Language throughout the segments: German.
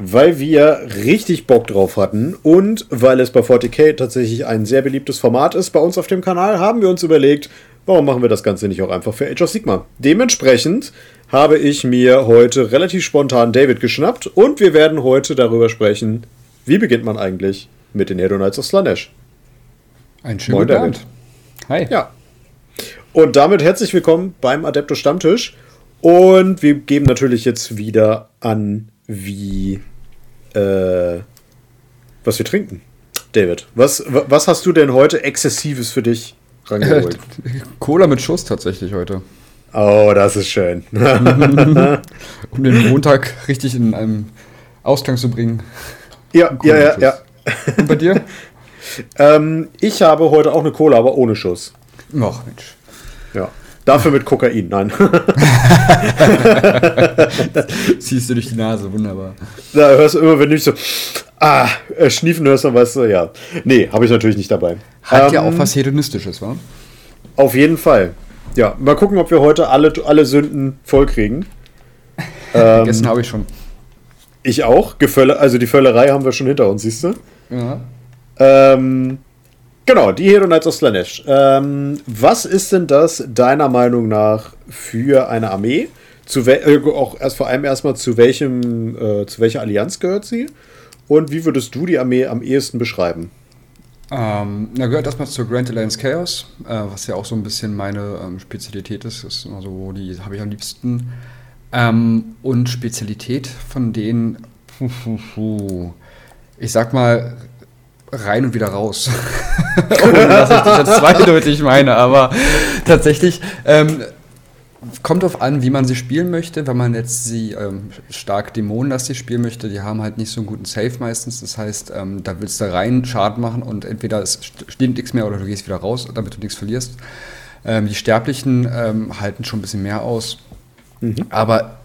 weil wir richtig Bock drauf hatten und weil es bei 40k tatsächlich ein sehr beliebtes Format ist bei uns auf dem Kanal, haben wir uns überlegt, warum machen wir das Ganze nicht auch einfach für Age of Sigma? Dementsprechend habe ich mir heute relativ spontan David geschnappt und wir werden heute darüber sprechen, wie beginnt man eigentlich mit den Hero Knights of Slanesh. Ein schöner David. Hi. Ja. Und damit herzlich willkommen beim Adepto Stammtisch. Und wir geben natürlich jetzt wieder an, wie äh, was wir trinken. David, was, was hast du denn heute Exzessives für dich rangeholt? Cola mit Schuss tatsächlich heute. Oh, das ist schön. um den Montag richtig in einem Ausklang zu bringen. Ja, ja, ja, ja. Und bei dir? ähm, ich habe heute auch eine Cola, aber ohne Schuss. Ach, Mensch. Dafür mit Kokain, nein. Ziehst du durch die Nase, wunderbar. Da hörst du immer, wenn du so, ah, äh, schniefen hörst, dann weißt du, ja. Nee, habe ich natürlich nicht dabei. Hat ähm, ja auch was Hedonistisches, wa? Auf jeden Fall. Ja, mal gucken, ob wir heute alle, alle Sünden vollkriegen. Ähm, habe ich schon. Ich auch. Gefölle, also die Völlerei haben wir schon hinter uns, siehst du? Ja. Ähm, genau, die Hero Knights of Slanesh. Ähm, was ist denn das deiner Meinung nach für eine Armee? Zu äh, auch erst vor allem erstmal zu welchem, äh, zu welcher Allianz gehört sie? Und wie würdest du die Armee am ehesten beschreiben? Ähm, na, gehört erstmal zur Grand Alliance Chaos, äh, was ja auch so ein bisschen meine ähm, Spezialität ist. Das ist immer so, die habe ich am liebsten. Ähm, und Spezialität von denen, ich sag mal, rein und wieder raus. Ohne dass ich das jetzt zweideutig meine, aber tatsächlich ähm, kommt darauf an, wie man sie spielen möchte. Wenn man jetzt sie ähm, stark dämonenlastig spielen möchte, die haben halt nicht so einen guten Safe meistens. Das heißt, ähm, da willst du rein Schaden machen und entweder es steht nichts mehr oder du gehst wieder raus, damit du nichts verlierst. Ähm, die Sterblichen ähm, halten schon ein bisschen mehr aus. Mhm. Aber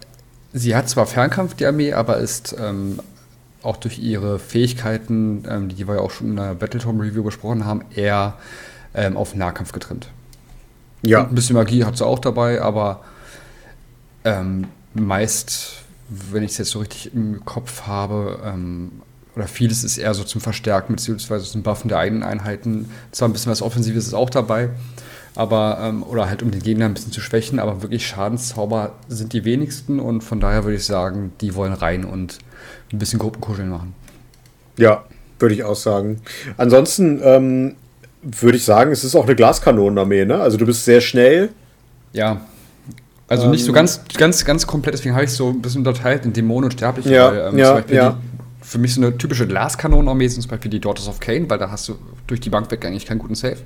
sie hat zwar Fernkampf, die Armee, aber ist ähm, auch durch ihre Fähigkeiten, ähm, die wir ja auch schon in der Battletome Review besprochen haben, eher ähm, auf Nahkampf getrimmt. Ja. Und ein bisschen Magie hat sie auch dabei, aber ähm, meist, wenn ich es jetzt so richtig im Kopf habe, ähm, oder vieles ist eher so zum Verstärken beziehungsweise zum Buffen der eigenen Einheiten. Zwar ein bisschen was Offensives ist auch dabei, aber ähm, oder halt um den Gegner ein bisschen zu schwächen, aber wirklich Schadenszauber sind die wenigsten und von daher würde ich sagen, die wollen rein und ein bisschen Gruppenkuscheln machen. Ja, würde ich auch sagen. Ansonsten ähm, würde ich sagen, es ist auch eine Glaskanonenarmee, ne? Also du bist sehr schnell. Ja. Also ähm, nicht so ähm, ganz, ganz, ganz komplett, deswegen habe ich es so ein bisschen unterteilt in Dämonen und Sterbliche. Ja, weil, ähm, ja, ja. Die, für mich so eine typische Glaskanonenarmee sind zum Beispiel die Daughters of Cain, weil da hast du durch die Bank weg eigentlich keinen guten Safe.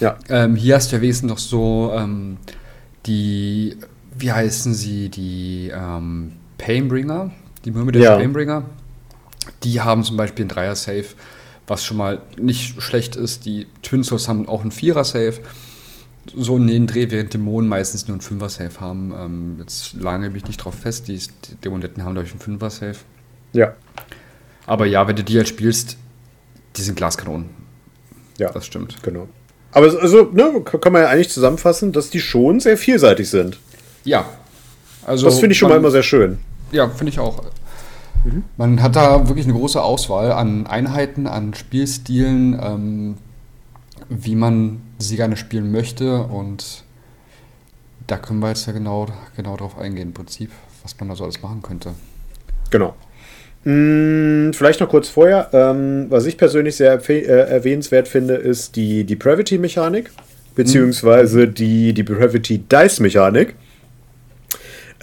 Ja. Ähm, hier hast du ja wesentlich noch so ähm, die, wie heißen sie, die ähm, Painbringer, die Myrmidon ja. Painbringer. Die haben zum Beispiel einen Dreier-Safe, was schon mal nicht schlecht ist. Die Twin Souls haben auch einen Vierer-Safe. So in den Dreh, während Dämonen meistens nur einen Fünfer-Safe haben. Ähm, jetzt lange mich nicht drauf fest. Die, die Dämonetten haben, glaube ich, einen Fünfer-Safe. Ja. Aber ja, wenn du die halt spielst, die sind Glaskanonen. Ja. Das stimmt. Genau. Aber also, ne, kann man ja eigentlich zusammenfassen, dass die schon sehr vielseitig sind. Ja. Also das finde ich schon man, mal immer sehr schön. Ja, finde ich auch. Mhm. Man hat da wirklich eine große Auswahl an Einheiten, an Spielstilen, ähm, wie man sie gerne spielen möchte. Und da können wir jetzt ja genau, genau drauf eingehen, im Prinzip, was man da so alles machen könnte. Genau. Hm, vielleicht noch kurz vorher, ähm, was ich persönlich sehr äh, erwähnenswert finde, ist die Depravity-Mechanik, beziehungsweise mhm. die Depravity-Dice-Mechanik.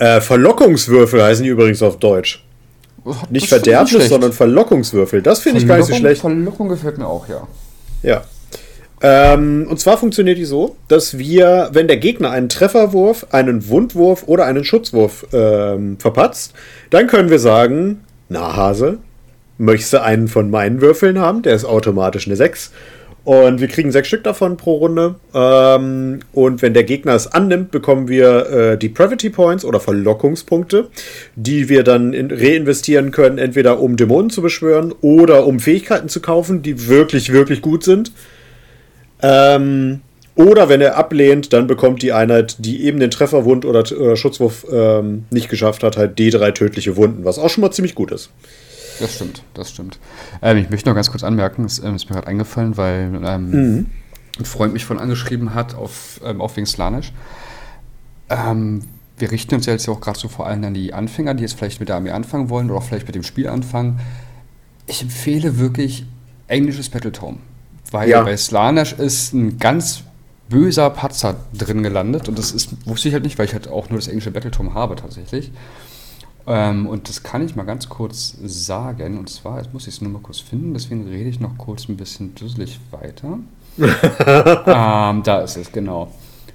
Äh, Verlockungswürfel heißen die übrigens auf Deutsch. Hat nicht Verderbnis, sondern Verlockungswürfel. Das finde ich gar nicht so schlecht. Verlockung gefällt mir auch, ja. Ja. Ähm, und zwar funktioniert die so, dass wir, wenn der Gegner einen Trefferwurf, einen Wundwurf oder einen Schutzwurf ähm, verpatzt, dann können wir sagen, na Hase, möchtest du einen von meinen Würfeln haben? Der ist automatisch eine 6. Und wir kriegen sechs Stück davon pro Runde. Ähm, und wenn der Gegner es annimmt, bekommen wir äh, die Pravity Points oder Verlockungspunkte, die wir dann in, reinvestieren können, entweder um Dämonen zu beschwören oder um Fähigkeiten zu kaufen, die wirklich, wirklich gut sind. Ähm, oder wenn er ablehnt, dann bekommt die Einheit, die eben den Trefferwund oder, oder Schutzwurf ähm, nicht geschafft hat, halt D3 tödliche Wunden, was auch schon mal ziemlich gut ist. Das stimmt, das stimmt. Ähm, ich möchte noch ganz kurz anmerken, es ähm, ist mir gerade eingefallen, weil ähm, mhm. ein Freund mich von angeschrieben hat auf, ähm, auf wegen Slanisch. Ähm, wir richten uns ja jetzt auch gerade so vor allem an die Anfänger, die jetzt vielleicht mit der Armee anfangen wollen oder auch vielleicht mit dem Spiel anfangen. Ich empfehle wirklich englisches Battletome, weil ja. bei Slanisch ist ein ganz böser Patzer drin gelandet und das ist, wusste ich halt nicht, weil ich halt auch nur das englische Battletome habe tatsächlich. Ähm, und das kann ich mal ganz kurz sagen. Und zwar, jetzt muss ich es nur mal kurz finden, deswegen rede ich noch kurz ein bisschen dusselig weiter. ähm, da ist es, genau.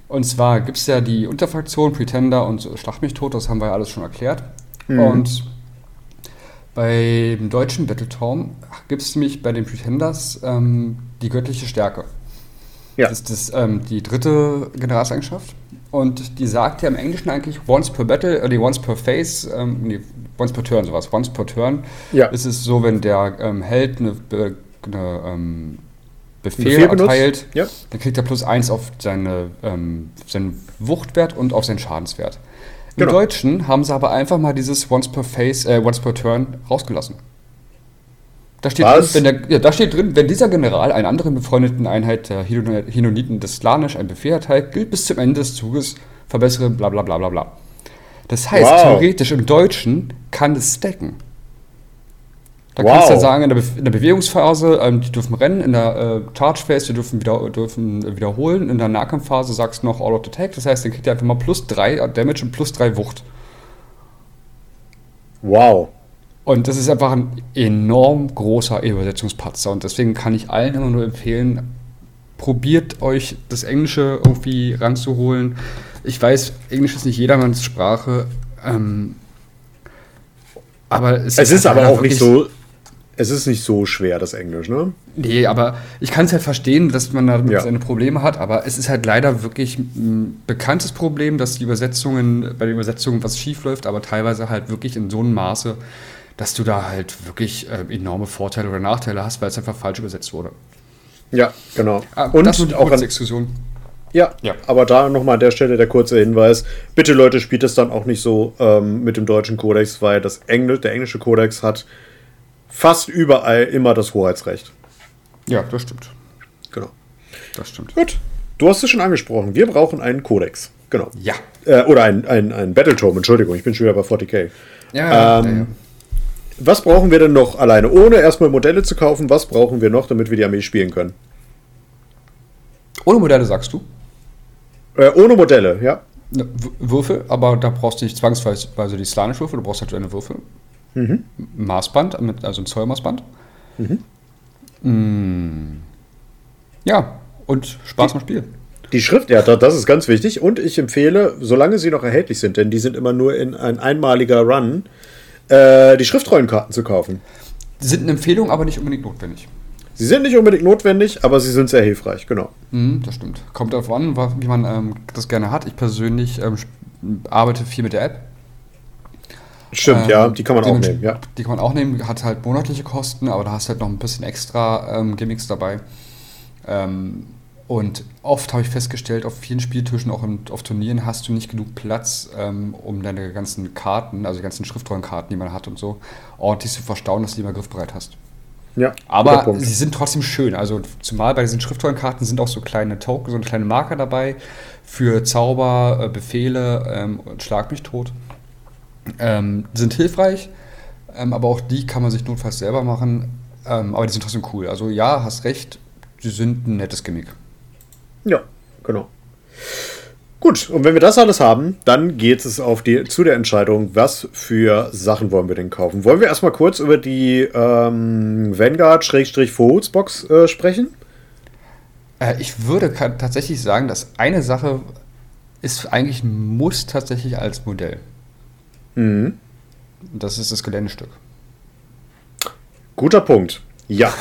Und zwar gibt es ja die Unterfraktion, Pretender und Schlag mich tot, das haben wir ja alles schon erklärt. Mhm. Und beim deutschen Battletorm gibt es nämlich bei den Pretenders ähm, die göttliche Stärke. Ja. Das ist das, ähm, die dritte Generalseigenschaft. Und die sagt ja im Englischen eigentlich once per battle, oder once per phase, ähm, nee, once per turn, sowas. Once per turn ja. ist es so, wenn der ähm, Held eine, eine ähm, Befehl, Befehl erteilt, ja. dann kriegt er plus eins auf seine, ähm, seinen Wuchtwert und auf seinen Schadenswert. Im genau. Deutschen haben sie aber einfach mal dieses once per phase, äh, once per turn rausgelassen. Da steht, drin, wenn der, ja, da steht drin, wenn dieser General einer anderen befreundeten Einheit der Hinoniten des Slanisch ein Befehl erteilt, gilt bis zum Ende des Zuges verbessere bla bla bla bla bla. Das heißt, wow. theoretisch im Deutschen kann es stacken. Da wow. kannst du ja sagen, in der, Be in der Bewegungsphase, ähm, die dürfen rennen, in der äh, Charge Phase, die dürfen, wieder, dürfen wiederholen, in der Nahkampfphase sagst du noch All of Attack, das heißt, dann kriegt er einfach mal plus 3 Damage und plus 3 Wucht. Wow. Und das ist einfach ein enorm großer Übersetzungspatzer. Und deswegen kann ich allen immer nur empfehlen, probiert euch das Englische irgendwie ranzuholen. Ich weiß, Englisch ist nicht jedermanns Sprache. Ähm, aber es, es ist, aber auch nicht so. Es ist nicht so schwer, das Englisch, ne? Nee, aber ich kann es halt verstehen, dass man da ja. seine Probleme hat, aber es ist halt leider wirklich ein bekanntes Problem, dass die Übersetzungen, bei den Übersetzungen was schief läuft, aber teilweise halt wirklich in so einem Maße, dass du da halt wirklich äh, enorme Vorteile oder Nachteile hast, weil es einfach falsch übersetzt wurde. Ja, genau. Ah, und das auch eine Exkursion. Ja, ja, aber da nochmal an der Stelle der kurze Hinweis. Bitte Leute, spielt es dann auch nicht so ähm, mit dem deutschen Kodex, weil das Engl der englische Kodex hat fast überall immer das Hoheitsrecht. Ja, das stimmt. Genau. Das stimmt. Gut. Du hast es schon angesprochen. Wir brauchen einen Kodex. Genau. Ja. Äh, oder ein, ein, ein Battletome, Entschuldigung, ich bin schon wieder bei 40k. Ja, ähm, ja, ja. Was brauchen wir denn noch alleine? Ohne erstmal Modelle zu kaufen, was brauchen wir noch, damit wir die Armee spielen können? Ohne Modelle, sagst du? Äh, ohne Modelle, ja. Ne, Würfel, aber da brauchst du nicht zwangsweise die Slanisch-Würfel, du brauchst halt eine Würfel. Mhm. Maßband, also ein Zollmaßband. Mhm. Mm. Ja, und Spaß beim Spiel. Die Schrift, ja, das ist ganz wichtig. Und ich empfehle, solange sie noch erhältlich sind, denn die sind immer nur in ein einmaliger Run, äh, die Schriftrollenkarten zu kaufen. Sind eine Empfehlung, aber nicht unbedingt notwendig. Sie sind nicht unbedingt notwendig, aber sie sind sehr hilfreich, genau. Mhm, das stimmt. Kommt darauf an, wie man ähm, das gerne hat. Ich persönlich ähm, arbeite viel mit der App. Stimmt, ähm, ja, die kann man auch nehmen, ja. Die kann man auch nehmen, hat halt monatliche Kosten, aber da hast du halt noch ein bisschen extra ähm, Gimmicks dabei. Ähm, und oft habe ich festgestellt, auf vielen Spieltischen, auch in, auf Turnieren, hast du nicht genug Platz, ähm, um deine ganzen Karten, also die ganzen Schriftrollenkarten, die man hat und so, ordentlich zu verstauen, dass du die immer griffbereit hast. Ja, aber sie sind trotzdem schön. Also zumal bei diesen Schriftrollenkarten sind auch so kleine Token, so kleine Marker dabei für Zauber, äh, Befehle ähm, und Schlag mich tot. Ähm, sind hilfreich, ähm, aber auch die kann man sich notfalls selber machen. Ähm, aber die sind trotzdem cool. Also ja, hast recht, sie sind ein nettes Gimmick. Ja, genau. Gut, und wenn wir das alles haben, dann geht es auf die, zu der Entscheidung, was für Sachen wollen wir denn kaufen. Wollen wir erstmal kurz über die ähm, Vanguard-Box äh, sprechen? Äh, ich würde tatsächlich sagen, dass eine Sache ist eigentlich muss tatsächlich als Modell. Mhm. Das ist das Geländestück. Guter Punkt. Ja.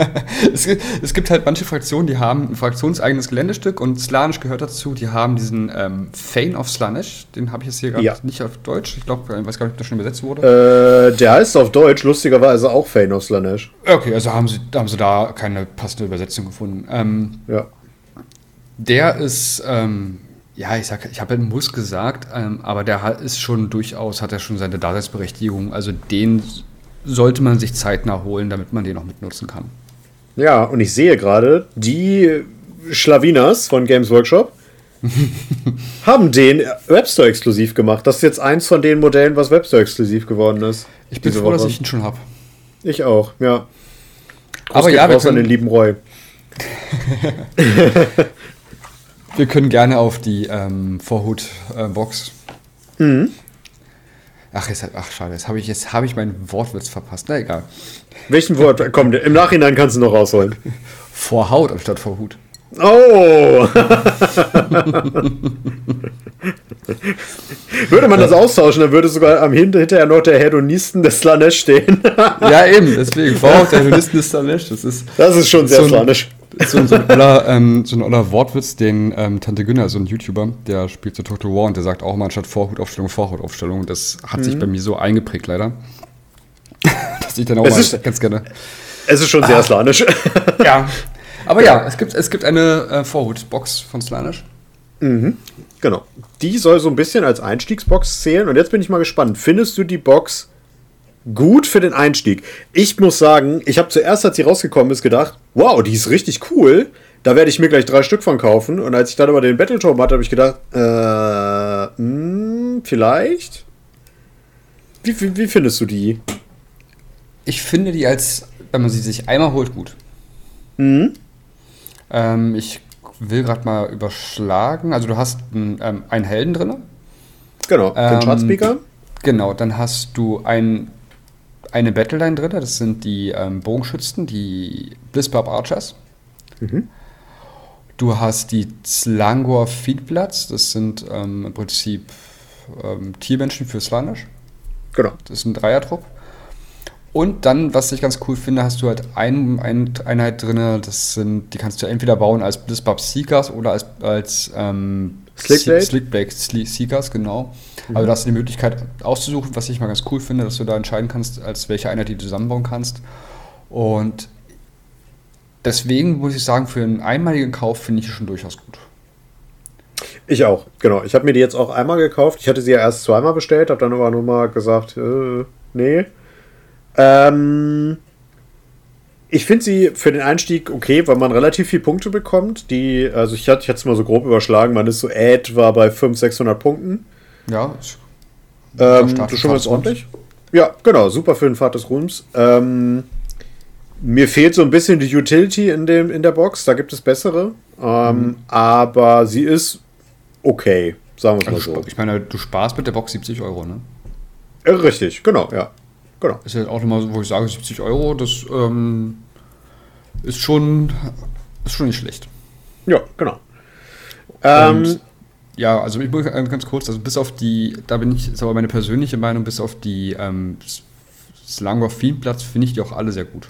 es, es, gibt halt manche Fraktionen, die haben ein fraktionseigenes Geländestück und Slanisch gehört dazu. Die haben diesen ähm, Fane of Slanish, den habe ich jetzt hier gerade ja. nicht auf Deutsch. Ich glaube, ich weiß gar nicht, ob das schon übersetzt wurde. Äh, der heißt auf Deutsch lustigerweise auch Fane of Slanish. Okay, also haben sie, haben sie da keine passende Übersetzung gefunden. Ähm, ja. Der ist, ähm, ja, ich sag, ich habe halt Muss gesagt, ähm, aber der ist schon durchaus, hat er schon seine Daseinsberechtigung. Also den sollte man sich zeitnah holen, damit man den auch mitnutzen kann. Ja, und ich sehe gerade, die Schlawinas von Games Workshop haben den Webstore exklusiv gemacht. Das ist jetzt eins von den Modellen, was Webstore exklusiv geworden ist. Ich bin froh, Woche. dass ich ihn schon habe. Ich auch, ja. Groß Aber ja, wir können, an den lieben Roy. wir können gerne auf die ähm, Vorhut-Box. Äh, mhm. Ach, jetzt, ach schade, jetzt habe ich, hab ich meinen Wortwitz verpasst. Na egal. Welchen Wort? Komm, im Nachhinein kannst du noch rausholen. Vorhaut anstatt Vorhut. Oh! würde man das austauschen, dann würde sogar am hinterher noch der Hedonisten des Slanesh stehen. ja, eben, deswegen. Vorhaut der Hedonisten des Slanesh. Das ist, das ist schon sehr so Slanesh. So, so, ein oller, ähm, so ein oller Wortwitz, den ähm, Tante Günner, so ein YouTuber, der spielt so Total War und der sagt auch mal anstatt Vorhutaufstellung Vorhautaufstellung. Das hat mhm. sich bei mir so eingeprägt, leider. Dass ich dann auch es mal ist, ganz gerne. Es ist schon sehr ah. slanisch. ja. Aber ja, es gibt, es gibt eine äh, Vorhutbox von Slanish. Mhm. Genau. Die soll so ein bisschen als Einstiegsbox zählen. Und jetzt bin ich mal gespannt. Findest du die Box gut für den Einstieg? Ich muss sagen, ich habe zuerst, als sie rausgekommen ist, gedacht, wow, die ist richtig cool. Da werde ich mir gleich drei Stück von kaufen. Und als ich dann aber den Battleturm hatte, habe ich gedacht, äh, mh, hm, vielleicht? Wie, wie, wie findest du die? Ich finde die als, wenn man sie sich einmal holt, gut. Mhm. Ähm, ich will gerade mal überschlagen. Also du hast einen, ähm, einen Helden drin. Genau, den ähm, Chartspeaker. Genau, dann hast du ein, eine Battleline drin. Das sind die ähm, Bogenschützen, die Blizzbarb Archers. Mhm. Du hast die Slangor Feedbloods. Das sind ähm, im Prinzip ähm, Tiermenschen für Slanisch. Genau. Das ist ein Dreiertrupp. Und dann, was ich ganz cool finde, hast du halt ein, eine Einheit drin, das sind, die kannst du entweder bauen als Blizzbub Seekers oder als, als ähm, Slickblade? Slickblade Seekers, genau. Mhm. Also da hast du die Möglichkeit auszusuchen, was ich mal ganz cool finde, dass du da entscheiden kannst, als welche Einheit die du zusammenbauen kannst. Und deswegen muss ich sagen, für einen einmaligen Kauf finde ich schon durchaus gut. Ich auch, genau. Ich habe mir die jetzt auch einmal gekauft. Ich hatte sie ja erst zweimal bestellt, habe dann aber nur mal gesagt, äh, nee. Ähm, ich finde sie für den Einstieg okay, weil man relativ viele Punkte bekommt. Die, also ich hatte es mal so grob überschlagen, man ist so etwa bei 500, 600 Punkten. Ja, ähm, ist schon ganz ordentlich. Ja, genau, super für den Pfad des Ruhms. Ähm, mir fehlt so ein bisschen die Utility in, dem, in der Box, da gibt es bessere. Ähm, mhm. Aber sie ist okay, sagen wir es mal so. Ich meine, du sparst mit der Box 70 Euro, ne? Richtig, genau, ja. Genau. Ist ja auch nochmal, wo ich sage, 70 Euro, das ähm, ist, schon, ist schon nicht schlecht. Ja, genau. Ähm, ja, also ich muss ganz kurz, also bis auf die, da bin ich, ist aber meine persönliche Meinung, bis auf die ähm, Slangor Fiendplatz finde ich die auch alle sehr gut,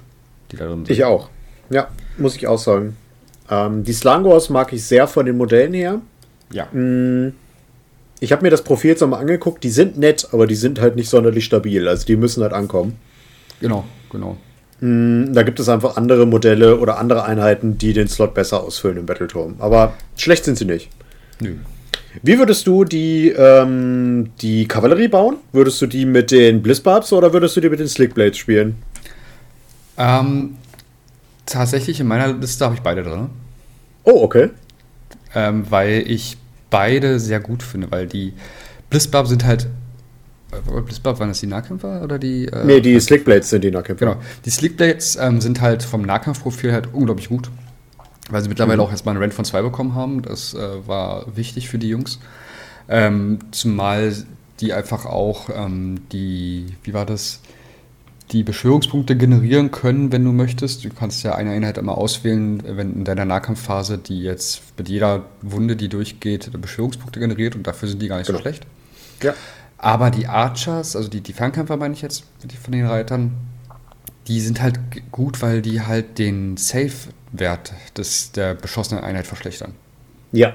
die da drin sind. Ich auch. Ja, muss ich auch sagen. Ähm, die Slangors mag ich sehr von den Modellen her. Ja. Mm, ich habe mir das Profil jetzt nochmal angeguckt, die sind nett, aber die sind halt nicht sonderlich stabil. Also die müssen halt ankommen. Genau, genau. Mm, da gibt es einfach andere Modelle oder andere Einheiten, die den Slot besser ausfüllen im Battleturm. Aber schlecht sind sie nicht. Nö. Wie würdest du die, ähm, die Kavallerie bauen? Würdest du die mit den Blizzbarbs oder würdest du die mit den Slickblades spielen? Ähm, tatsächlich in meiner Liste habe ich beide drin. Oh, okay. Ähm, weil ich beide sehr gut finde, weil die Blitzbarb sind halt. Äh, Blitzbarb, waren das die Nahkämpfer oder die. Äh, nee, die Slickblades sind die Nahkämpfer. Genau. Die Slickblades ähm, sind halt vom Nahkampfprofil halt unglaublich gut. Weil sie mittlerweile mhm. auch erstmal einen Rent von 2 bekommen haben. Das äh, war wichtig für die Jungs. Ähm, zumal die einfach auch ähm, die, wie war das? Die Beschwörungspunkte generieren können, wenn du möchtest. Du kannst ja eine Einheit immer auswählen, wenn in deiner Nahkampfphase, die jetzt mit jeder Wunde, die durchgeht, Beschwörungspunkte generiert und dafür sind die gar nicht genau. so schlecht. Ja. Aber die Archers, also die, die Fernkämpfer meine ich jetzt, von den Reitern, die sind halt gut, weil die halt den Safe-Wert der beschossenen Einheit verschlechtern. Ja.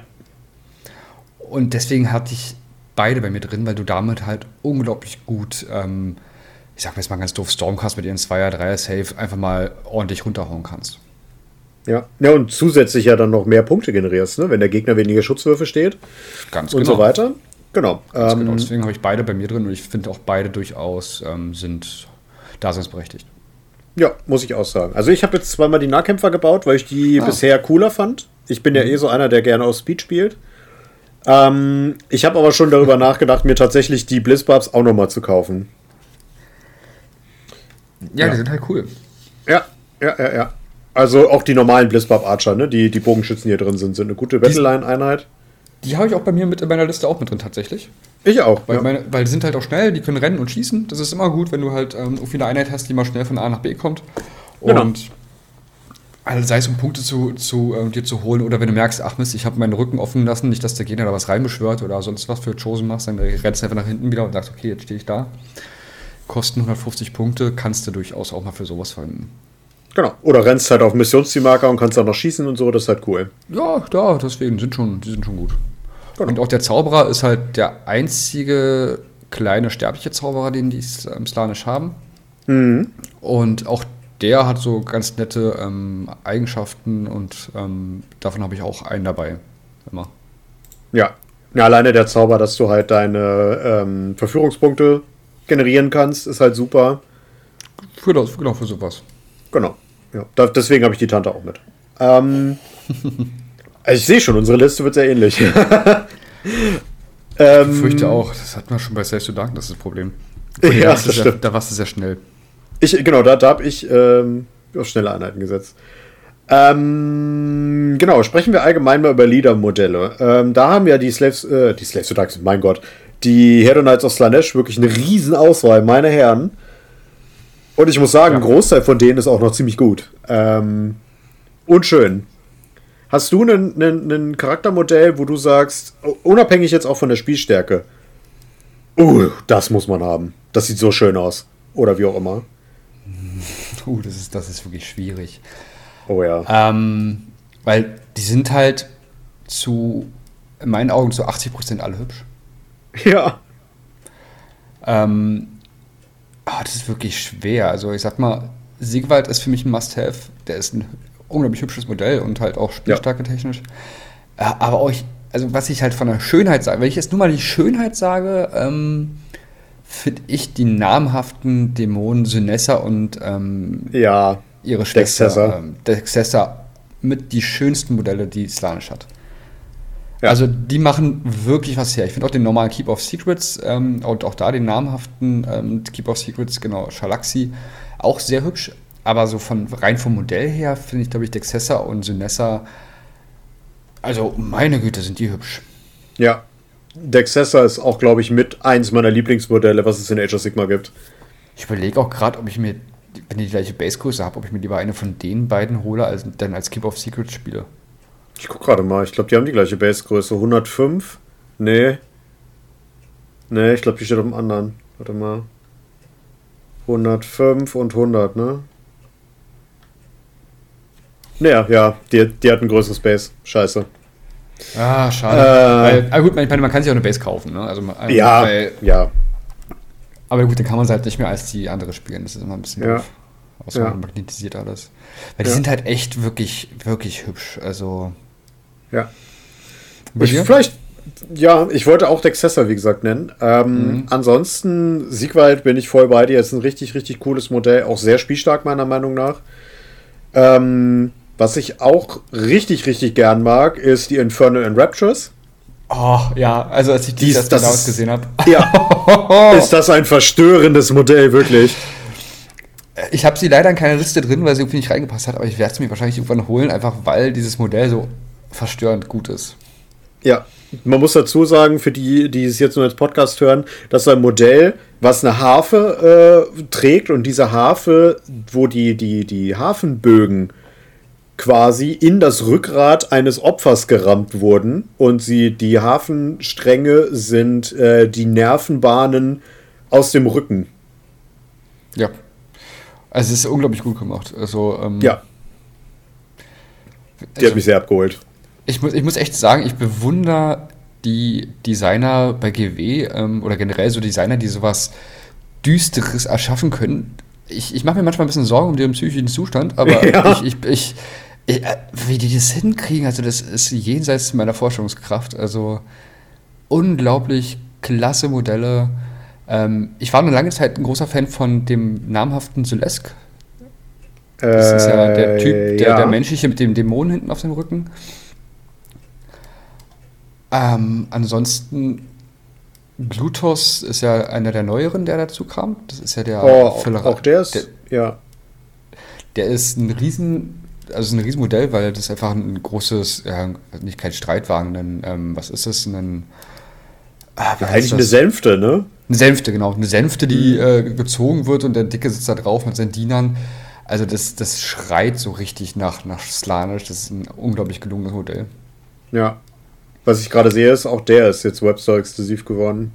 Und deswegen hatte ich beide bei mir drin, weil du damit halt unglaublich gut ähm, ich sag jetzt mal ganz doof, Stormcast mit ihren 2er, 3er Safe einfach mal ordentlich runterhauen kannst. Ja. ja, und zusätzlich ja dann noch mehr Punkte generierst, ne? wenn der Gegner weniger Schutzwürfe steht. Ganz und genau. so weiter. Genau. Ganz genau. ähm, genau. Deswegen habe ich beide bei mir drin und ich finde auch beide durchaus ähm, sind. daseinsberechtigt. Ja, muss ich auch sagen. Also ich habe jetzt zweimal die Nahkämpfer gebaut, weil ich die ah. bisher cooler fand. Ich bin ja mhm. eh so einer, der gerne aus Speed spielt. Ähm, ich habe aber schon darüber nachgedacht, mir tatsächlich die Blizzbubs auch nochmal zu kaufen. Ja, ja, die sind halt cool. Ja, ja, ja, ja. Also auch die normalen Blizzbub Archer, ne? die, die Bogenschützen hier drin sind, sind eine gute Battleline-Einheit. Die habe ich auch bei mir mit in meiner Liste auch mit drin tatsächlich. Ich auch. Weil, ja. meine, weil die sind halt auch schnell, die können rennen und schießen. Das ist immer gut, wenn du halt ähm, irgendwie eine Einheit hast, die mal schnell von A nach B kommt. Genau. Und genau. also sei es um Punkte zu, zu äh, dir zu holen oder wenn du merkst, ach Mist, ich habe meinen Rücken offen lassen, nicht, dass der Gegner da was reinbeschwört oder sonst was für Chosen machst, dann rennst du einfach nach hinten wieder und sagst, okay, jetzt stehe ich da. Kosten 150 Punkte, kannst du durchaus auch mal für sowas verwenden. Genau. Oder rennst halt auf Missionszielmarker und kannst dann noch schießen und so, das ist halt cool. Ja, da, deswegen sind schon, die sind schon gut. Genau. Und auch der Zauberer ist halt der einzige kleine sterbliche Zauberer, den die ähm, Slanisch haben. Mhm. Und auch der hat so ganz nette ähm, Eigenschaften und ähm, davon habe ich auch einen dabei. Immer. Ja. ja. Alleine der Zauber, dass du halt deine ähm, Verführungspunkte generieren kannst, ist halt super. Für das, genau, für sowas. Genau. Ja, da, deswegen habe ich die Tante auch mit. Ähm, also ich sehe schon, unsere Liste wird sehr ähnlich. ähm, ich fürchte auch, das hat man schon bei Safe to Dark, das ist das Problem. ja, das stimmt. Sehr, da warst du sehr schnell. Ich, genau, da, da habe ich ähm, auf schnelle Einheiten gesetzt. Ähm, genau, sprechen wir allgemein mal über Leader-Modelle. Ähm, da haben ja die Slaves, äh, die Slaves to Dark, mein Gott, die Hero Knights of Slanesh wirklich eine riesen Auswahl, meine Herren. Und ich muss sagen, ja. ein Großteil von denen ist auch noch ziemlich gut. Ähm, und schön. Hast du ein Charaktermodell, wo du sagst, unabhängig jetzt auch von der Spielstärke, uh, das muss man haben. Das sieht so schön aus. Oder wie auch immer. Uh, das ist, das ist wirklich schwierig. Oh ja. Ähm, weil die sind halt zu, in meinen Augen zu 80% alle hübsch. Ja. Ähm, oh, das ist wirklich schwer. Also ich sag mal, Siegwald ist für mich ein Must-Have. Der ist ein unglaublich hübsches Modell und halt auch spielstärke ja. technisch. Äh, aber auch, also was ich halt von der Schönheit sage, wenn ich jetzt nur mal die Schönheit sage, ähm, finde ich die namhaften Dämonen Synessa und ähm, ja, ihre Schwester ähm, Dexessa mit die schönsten Modelle, die Slanisch hat. Ja. Also die machen wirklich was her. Ich finde auch den normalen Keep of Secrets ähm, und auch da den namhaften ähm, Keep of Secrets, genau, Shalaxi, auch sehr hübsch. Aber so von rein vom Modell her finde ich, glaube ich, Dexessa und Synessa, also meine Güte, sind die hübsch. Ja. Dexessa ist auch, glaube ich, mit eins meiner Lieblingsmodelle, was es in Age of Sigma gibt. Ich überlege auch gerade, ob ich mir, wenn ich die gleiche Basegröße habe, ob ich mir lieber eine von den beiden hole, als dann als Keep of Secrets spiele. Ich gucke gerade mal. Ich glaube, die haben die gleiche Basegröße. 105? Nee. Nee, ich glaube, die steht auf dem anderen. Warte mal. 105 und 100, ne? Naja, ja, die, die hat ein größeres Base. Scheiße. Ah, schade. Äh, weil, ah gut, man, man kann sich auch eine Base kaufen, ne? Also, ja, weil, ja. Aber gut, dann kann man es halt nicht mehr als die andere spielen. Das ist immer ein bisschen ja. Außer ja. magnetisiert alles. Weil die ja. sind halt echt wirklich, wirklich hübsch. Also. Ja. Ich, vielleicht, ja, ich wollte auch Dexessa, wie gesagt, nennen. Ähm, mhm. Ansonsten, Siegwald bin ich voll bei dir. Ist ein richtig, richtig cooles Modell. Auch sehr spielstark, meiner Meinung nach. Ähm, was ich auch richtig, richtig gern mag, ist die Infernal Enraptures. Oh, ja, also als ich die das damals gesehen habe. Ja. ist das ein verstörendes Modell, wirklich. Ich habe sie leider in keiner Liste drin, weil sie irgendwie nicht reingepasst hat, aber ich werde es mir wahrscheinlich irgendwann holen, einfach weil dieses Modell so verstörend gut ist. Ja, man muss dazu sagen, für die, die es jetzt nur als Podcast hören, das ist ein Modell, was eine Harfe äh, trägt und diese Harfe, wo die, die, die Hafenbögen quasi in das Rückgrat eines Opfers gerammt wurden und sie, die Hafenstränge sind äh, die Nervenbahnen aus dem Rücken. Ja. Also es ist unglaublich gut gemacht. Also, ähm, ja. Die also, hat mich sehr abgeholt ich muss, ich muss echt sagen, ich bewundere die Designer bei GW ähm, oder generell so Designer, die sowas Düsteres erschaffen können. Ich, ich mache mir manchmal ein bisschen Sorgen um ihren psychischen Zustand, aber ja. ich, ich, ich, äh, wie die das hinkriegen, also das ist jenseits meiner Forschungskraft. Also unglaublich klasse Modelle. Ähm, ich war eine lange Zeit ein großer Fan von dem namhaften Sylesk. Das ist ja der Typ, der, Äh, ja. der menschliche mit dem Dämonen hinten auf dem Rücken. Ähm, ansonsten, Glutos ist ja einer der neueren, der dazu kam. Das ist ja der Oh, Völlerer- auch der ist, Der, ja. der ist ein Riesen, also ein Riesenmodell, weil das einfach ein großes, ja, nicht kein Streitwagen, ein, ähm, was ist das? Ein, ah, Eigentlich eine? Sänfte, ne? Eine Sänfte, genau. Eine Sänfte, Mhm. die äh, gezogen wird und der Dicke sitzt da drauf mit seinen Dienern. Also das, das schreit so richtig nach, nach Slanisch. Das ist ein unglaublich gelungenes Modell. Ja. Was ich gerade sehe, ist, auch der ist jetzt Webstore exklusiv geworden.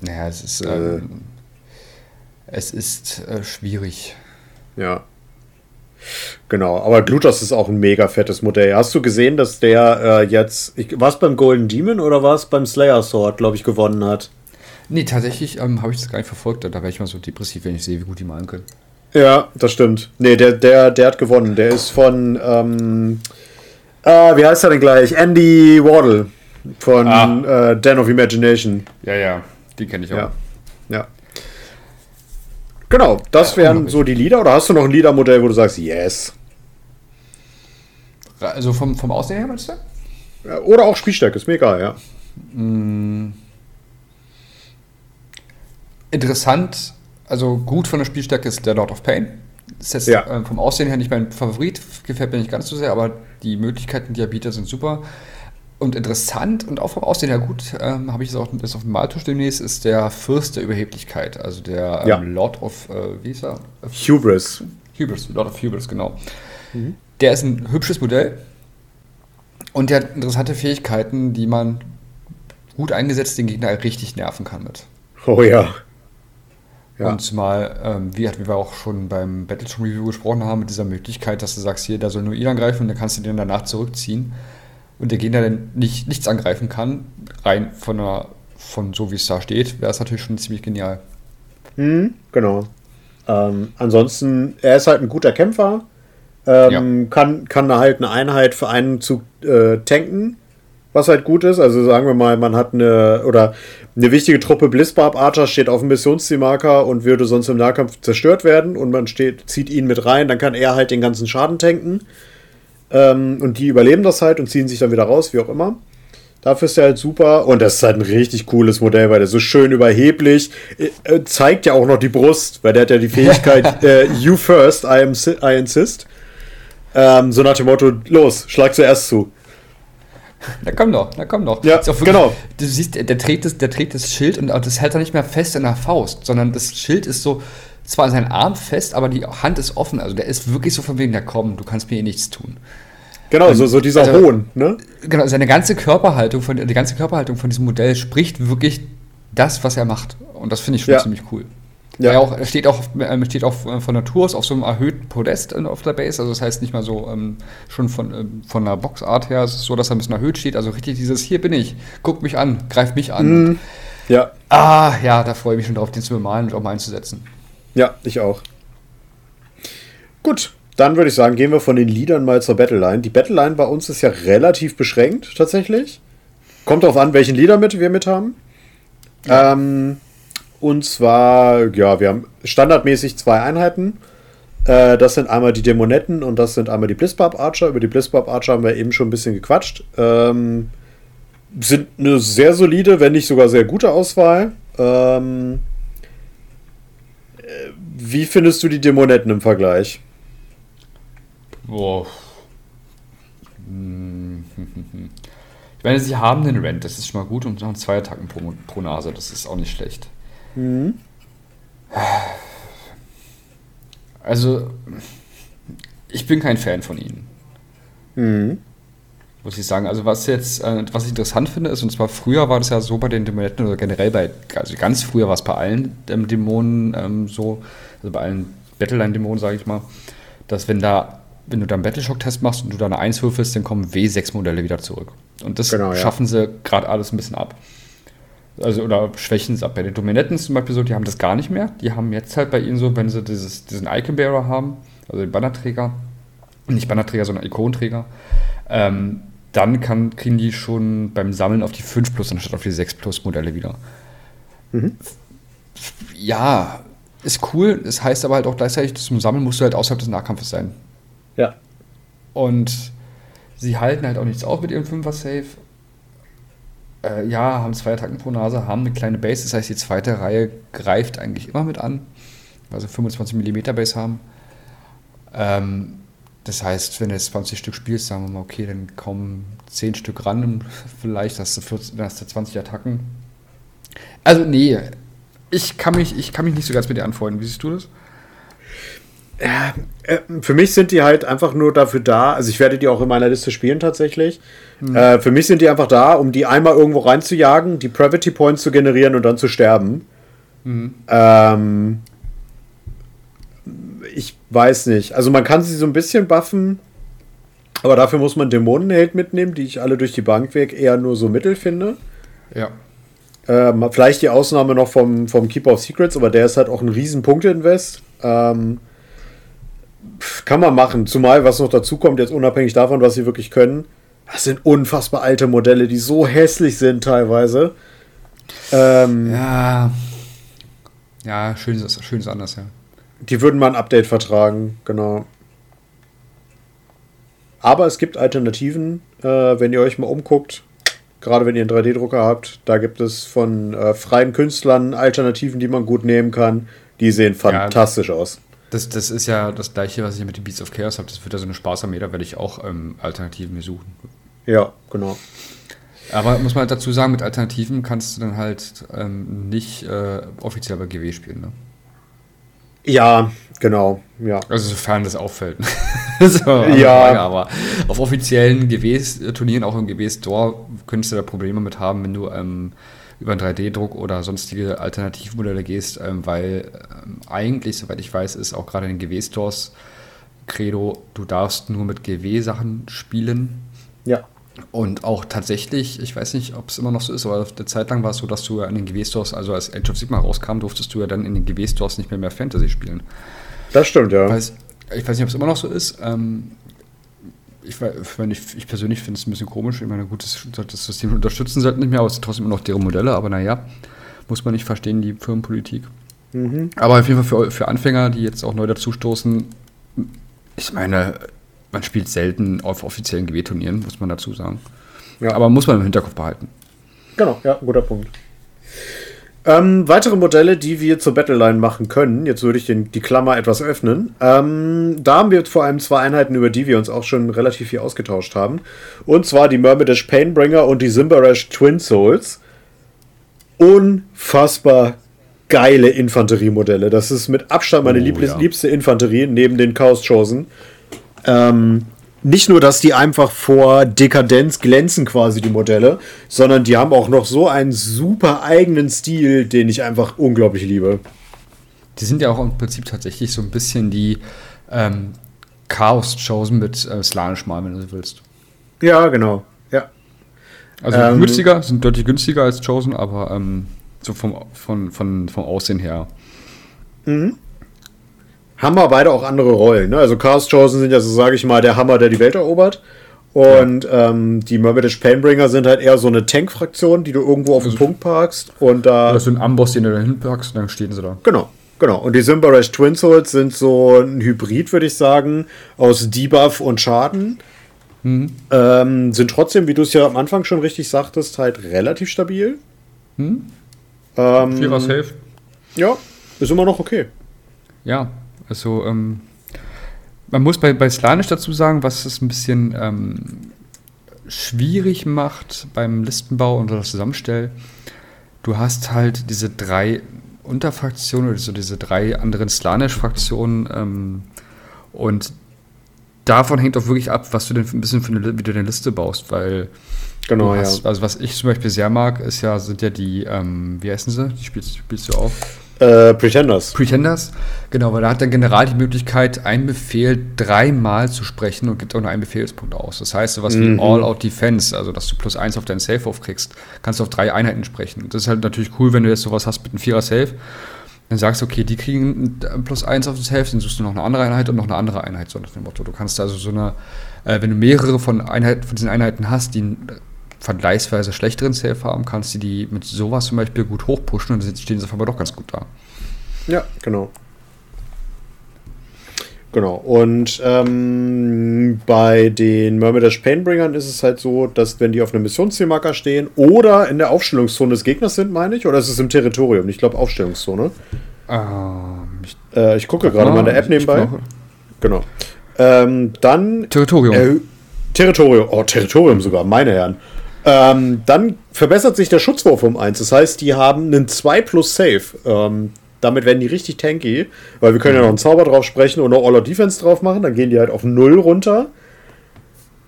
Naja, es ist, Äh. ähm, es ist äh, schwierig. Ja. Genau, aber Glutos ist auch ein mega fettes Modell. Hast du gesehen, dass der äh, jetzt, war es beim Golden Demon oder war es beim Slayer Sword, glaube ich, gewonnen hat? Nee, tatsächlich ähm, habe ich das gar nicht verfolgt. Da wäre ich mal so depressiv, wenn ich sehe, wie gut die malen können. Ja, das stimmt. Nee, der, der, der hat gewonnen. Der ist von, ähm, äh, wie heißt er denn gleich? Andy Wardle von Ah. äh, Den of Imagination. Ja, ja, die kenne ich auch. Ja. Ja. Genau, das Ja, wären so die Lieder. Oder hast du noch ein Liedermodell, wo du sagst, yes? Also vom, vom Aussehen her, meinst du? Oder auch Spielstärke, ist mir egal, ja. Interessant, also gut von der Spielstärke ist der Lord of Pain. Das ist jetzt Ja. ähm, vom Aussehen her nicht mein Favorit, gefällt mir nicht ganz so sehr, aber die Möglichkeiten, die er bietet, sind super. Und interessant und auch vom Aussehen her gut, ähm, habe ich es auch jetzt auf dem Maltisch demnächst, ist der Fürst der Überheblichkeit, also der ähm, Ja. Lord of, äh, wie ist er? Hubris. Hubris, Lord of Hubris, genau. Der ist ein hübsches Modell und der hat interessante Fähigkeiten, die man gut eingesetzt den Gegner richtig nerven kann mit. Oh ja. Ja. Und zumal, ähm, wie, wie wir auch schon beim Battletron Review gesprochen haben, mit dieser Möglichkeit, dass du sagst, hier, da soll nur ihn angreifen und dann kannst du den danach zurückziehen und der Gegner dann nicht, nichts angreifen kann, rein von, der, von so wie es da steht, wäre es natürlich schon ziemlich genial. Mhm, genau. Ähm, ansonsten, er ist halt ein guter Kämpfer. Ähm, kann, kann halt eine Einheit für einen Zug äh, tanken, was halt gut ist. Also sagen wir mal, man hat eine oder eine wichtige Truppe Blitzbarb Archer steht auf dem Missionszielmarker und würde sonst im Nahkampf zerstört werden und man steht, zieht ihn mit rein, dann kann er halt den ganzen Schaden tanken. Ähm, und die überleben das halt und ziehen sich dann wieder raus, wie auch immer. Dafür ist er halt super und das ist halt ein richtig cooles Modell, weil der so schön überheblich äh, äh, zeigt ja auch noch die Brust, weil der hat ja die Fähigkeit äh, You first, I, am, I insist. Ähm, so nach dem Motto, los, schlag zuerst zu. Na komm doch, na komm doch. Ja, auch genau. Du siehst, der, der, trägt das, der trägt das Schild und das hält er nicht mehr fest in der Faust, sondern das Schild ist so, zwar an seinem Arm fest, aber die Hand ist offen. Also der ist wirklich so von wegen, der komm, du kannst mir eh nichts tun. Genau, so, so dieser also- Hohn, ne? Genau, seine ganze Körperhaltung von, die ganze Körperhaltung von diesem Modell spricht wirklich das, was er macht. Und das finde ich schon Ja. ziemlich cool. Ja. Er, auch, er steht auch, äh, steht auch äh, von Natur aus auf so einem erhöhten Podest in- auf der Base. Also das heißt nicht mal so ähm, schon von, ähm, von der Boxart her ist es so, dass er ein bisschen erhöht steht. Also richtig dieses, hier bin ich, guck mich an, greif mich an. Mhm. Ja, Ah, ja, da freue ich mich schon drauf, den zu bemalen und auch mal einzusetzen. Ja, ich auch. Gut, dann würde ich sagen, gehen wir von den Liedern mal zur Battleline. Die Battleline bei uns ist ja relativ beschränkt, tatsächlich. Kommt darauf an, welchen Lieder mit wir mit haben. Ähm, und zwar, ja, wir haben standardmäßig zwei Einheiten. Äh, das sind einmal die Dämonetten und das sind einmal die Blitzbarb Archer. Über die Blitzbarb Archer haben wir eben schon ein bisschen gequatscht. Ähm, sind eine sehr solide, wenn nicht sogar sehr gute Auswahl. Ähm, äh, wie findest du die Dämonetten im Vergleich? Boah. Ich meine, sie haben einen Rent, das ist schon mal gut und haben zwei Attacken pro, pro Nase, das ist auch nicht schlecht. Also, ich bin kein Fan von ihnen, Mhm. muss ich sagen. Also, was jetzt, äh, was ich interessant finde, ist, und zwar früher war das ja so bei den Dämonetten oder generell bei, also ganz früher war es bei allen ähm, Dämonen ähm, so, also bei allen Battleline-Dämonen, sage ich mal, dass wenn da, wenn du da einen Battleshock-Test machst und du da eine 1 würfelst, dann kommen W6-Modelle wieder zurück. Und das Genau, ja. schaffen sie gerade alles ein bisschen ab. Also, oder schwächen es ab. Bei den Dominetten zum Beispiel so, die haben das gar nicht mehr. Die haben jetzt halt bei ihnen so, wenn sie dieses, diesen Icon-Bearer haben, also den Bannerträger, nicht Bannerträger, sondern Ikonträger, ähm, dann kann, kriegen die schon beim Sammeln auf die 5 Plus anstatt auf die 6 Plus Modelle wieder. ja, ist cool. Es das heißt aber halt auch gleichzeitig, zum Sammeln musst du halt außerhalb des Nahkampfes sein. Ja. Und sie halten halt auch nichts auf mit ihrem 5er Safe. Äh, ja, haben zwei Attacken pro Nase, haben eine kleine Base, das heißt, die zweite Reihe greift eigentlich immer mit an, weil sie 25 mm Base haben. Ähm, das heißt, wenn du jetzt 20 Stück spielst, sagen wir mal, okay, dann kommen 10 Stück ran, vielleicht hast du, 14, dann hast du 20 Attacken. Also, nee, ich kann, mich, ich kann mich nicht so ganz mit dir anfreunden. Wie siehst du das? Äh, für mich sind die halt einfach nur dafür da, also ich werde die auch in meiner Liste spielen tatsächlich. Mhm. Äh, für mich sind die einfach da, um die einmal irgendwo reinzujagen, die Pravity Points zu generieren und dann zu sterben. Mhm. Ähm, ich weiß nicht. Also man kann sie so ein bisschen buffen, aber dafür muss man Dämonenheld mitnehmen, die ich alle durch die Bank weg eher nur so mittel finde. Ja. Ähm, vielleicht die Ausnahme noch vom, vom Keeper of Secrets, aber der ist halt auch ein riesen Punkte-Invest. Ähm, kann man machen, zumal was noch dazu kommt, jetzt unabhängig davon, was sie wirklich können. Das sind unfassbar alte Modelle, die so hässlich sind teilweise. Ähm, ja. Ja, schön ist, schön ist anders, ja. Die würden mal ein Update vertragen, genau. Aber es gibt Alternativen, äh, wenn ihr euch mal umguckt gerade wenn ihr einen 3D-Drucker habt, da gibt es von äh, freien Künstlern Alternativen, die man gut nehmen kann. Die sehen fantastisch ja, aus. Das, das ist ja das gleiche, was ich mit den Beats of Chaos habe. Das wird ja so eine Spaßarmee, da werde ich auch ähm, Alternativen mir suchen. Ja, genau. Aber muss man halt dazu sagen, mit Alternativen kannst du dann halt ähm, nicht äh, offiziell bei GW spielen, ne? Ja, genau, ja. Also sofern das auffällt. so, ja. Frage, aber auf offiziellen GW-Turnieren, auch im GW-Store, könntest du da Probleme mit haben, wenn du ähm, über einen 3D-Druck oder sonstige Alternativmodelle gehst, ähm, weil ähm, eigentlich, soweit ich weiß, ist auch gerade in den GW-Stores Credo, du darfst nur mit GW-Sachen spielen. Ja. Und auch tatsächlich, ich weiß nicht, ob es immer noch so ist, aber auf der Zeit lang war es so, dass du ja in den GW-Stores, also als Age of Sigma rauskam, durftest du ja dann in den GW-Stores nicht mehr mehr Fantasy spielen. Das stimmt, ja. Weiß, ich weiß nicht, ob es immer noch so ist. Ähm, ich, ich, ich, persönlich finde es ein bisschen komisch. Ich meine, gut, das, das System unterstützen sollten nicht mehr, aber es sind trotzdem immer noch deren Modelle. Aber naja, muss man nicht verstehen, die Firmenpolitik. Mhm. Aber auf jeden Fall für, für Anfänger, die jetzt auch neu dazustoßen, ich meine, man spielt selten auf offiziellen GW-Turnieren, muss man dazu sagen. Ja. Aber muss man im Hinterkopf behalten. Genau, ja, guter Punkt. Ähm, weitere Modelle, die wir zur Battleline machen können, jetzt würde ich den, die Klammer etwas öffnen. Ähm, da haben wir vor allem zwei Einheiten, über die wir uns auch schon relativ viel ausgetauscht haben. Und zwar die Myrmidish Painbringer und die Zimbarash Twin Souls. Unfassbar geile Infanteriemodelle. Das ist mit Abstand meine oh, liebste, ja. liebste Infanterie neben den Chaos Chosen. Ähm, nicht nur, dass die einfach vor Dekadenz glänzen, quasi die Modelle, sondern die haben auch noch so einen super eigenen Stil, den ich einfach unglaublich liebe. Die sind ja auch im Prinzip tatsächlich so ein bisschen die ähm, Chaos-Chosen mit äh, Slanisch mal, wenn du willst. Ja, genau. Ja. Also ähm, günstiger, sind deutlich günstiger als Chosen, aber ähm, so vom, von, von, vom Aussehen her. Mhm haben wir beide auch andere Rollen. Ne? Also Chaos Chosen sind ja so, sage ich mal, der Hammer, der die Welt erobert. Und ja. ähm, die Myrmidish Painbringer sind halt eher so eine Tank-Fraktion, die du irgendwo auf also, den Punkt parkst. Und da. Das ist ein Amboss, den du da hinpackst, und dann stehen sie da. Genau, genau. Und die Symbarash Twin Souls sind so ein Hybrid, würde ich sagen, aus Debuff und Schaden. Mhm. Ähm, sind trotzdem, wie du es ja am Anfang schon richtig sagtest, halt relativ stabil. Mhm. Ähm, Vierer Safe. Ja, ist immer noch okay. Ja, also ähm, man muss bei, bei Slanisch dazu sagen, was es ein bisschen ähm, schwierig macht beim Listenbau und das Zusammenstellen. Du hast halt diese drei Unterfraktionen oder so diese drei anderen Slanisch-Fraktionen ähm, und davon hängt auch wirklich ab, was du denn ein bisschen für eine, wie du deine Liste baust, weil genau, hast, ja. also was ich zum Beispiel sehr mag, ist ja, sind ja die, ähm, wie heißen sie? Die spielst, spielst du auch? Äh, Pretenders. Pretenders, genau, weil da hat der General die Möglichkeit, einen Befehl dreimal zu sprechen und gibt auch nur einen Befehlspunkt aus. Das heißt, sowas mhm. wie All-Out-Defense, also dass du plus eins auf deinen Safe aufkriegst, kannst du auf drei Einheiten sprechen. Das ist halt natürlich cool, wenn du jetzt sowas hast mit einem Vierer-Safe. Dann sagst du, okay, die kriegen plus eins auf das Safe, dann suchst du noch eine andere Einheit und noch eine andere Einheit, so nach dem Motto. Du kannst also so eine, äh, wenn du mehrere von, Einheiten, von diesen Einheiten hast, die vergleichsweise schlechteren Safe haben, kannst du die mit sowas zum Beispiel gut hochpushen und dann stehen sie aber doch ganz gut da. Ja, genau. Genau. Und ähm, bei den Myrmidish Painbringern ist es halt so, dass wenn die auf einem Missionszielmarker stehen oder in der Aufstellungszone des Gegners sind, meine ich, oder ist es im Territorium? Ich glaube Aufstellungszone. Ähm, ich, äh, ich gucke gerade mal in der App nebenbei. Genau. Ähm, dann. Territorium. Äh, Territorium. Oh, Territorium sogar, meine Herren. Ähm, dann verbessert sich der Schutzwurf um 1. Das heißt, die haben einen 2 plus Save. Ähm, damit werden die richtig tanky, weil wir können ja noch einen Zauber drauf sprechen und noch All Out Defense drauf machen. Dann gehen die halt auf 0 runter.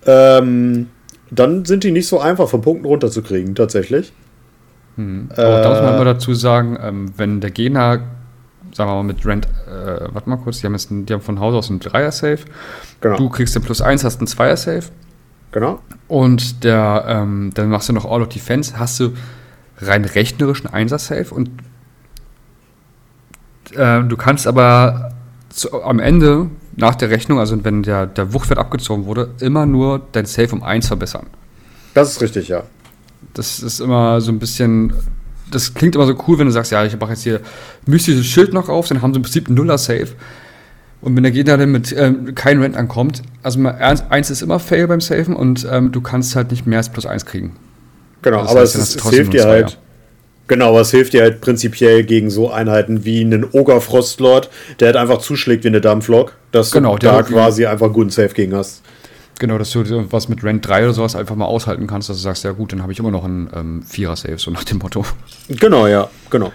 Ähm, dann sind die nicht so einfach von Punkten runterzukriegen, tatsächlich. Hm. Äh, Aber da muss man immer dazu sagen, ähm, wenn der Gegner, sagen wir mal mit Rent, äh, warte mal kurz, die haben, jetzt die haben von Haus aus einen Dreier-Safe. Genau. Du kriegst den plus 1, hast einen Zweier-Safe. Genau. Und der, ähm, dann machst du noch All of Defense, hast du rein rechnerischen Einser-Safe und äh, du kannst aber zu, am Ende, nach der Rechnung, also wenn der, der Wuchtwert abgezogen wurde, immer nur dein Safe um 1 verbessern. Das ist richtig, ja. Das ist immer so ein bisschen. Das klingt immer so cool, wenn du sagst, ja, ich mache jetzt hier mystisches Schild noch auf, dann haben sie im Prinzip einen Nuller-Safe. Und wenn der Gegner dann mit ähm, kein Rent ankommt, also mal, eins ist immer fail beim Safen und ähm, du kannst halt nicht mehr als plus 1 kriegen. Genau, also aber heißt, es, es hilft dir halt. Genau, was hilft dir halt prinzipiell gegen so Einheiten wie einen Ogre Frostlord, der halt einfach zuschlägt wie eine Dampflok, dass genau, du da quasi einfach guten Safe gegen hast. Genau, dass du was mit Rent 3 oder sowas einfach mal aushalten kannst, dass du sagst, ja gut, dann habe ich immer noch einen ähm, Vierer-Safe, so nach dem Motto. Genau, ja, genau.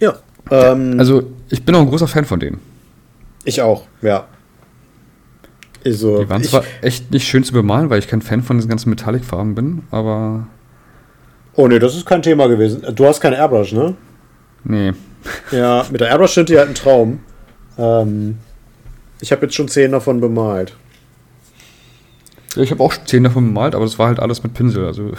Ja. Ähm, also, ich bin auch ein großer Fan von denen. Ich auch, ja. Also, die waren zwar echt nicht schön zu bemalen, weil ich kein Fan von diesen ganzen Metallic-Farben bin, aber Oh ne, das ist kein Thema gewesen. Du hast keine Airbrush, ne? Nee. Ja, mit der Airbrush sind die halt ein Traum. Ähm, ich habe jetzt schon zehn davon bemalt. Ja, ich habe auch zehn davon bemalt, aber das war halt alles mit Pinsel. Also.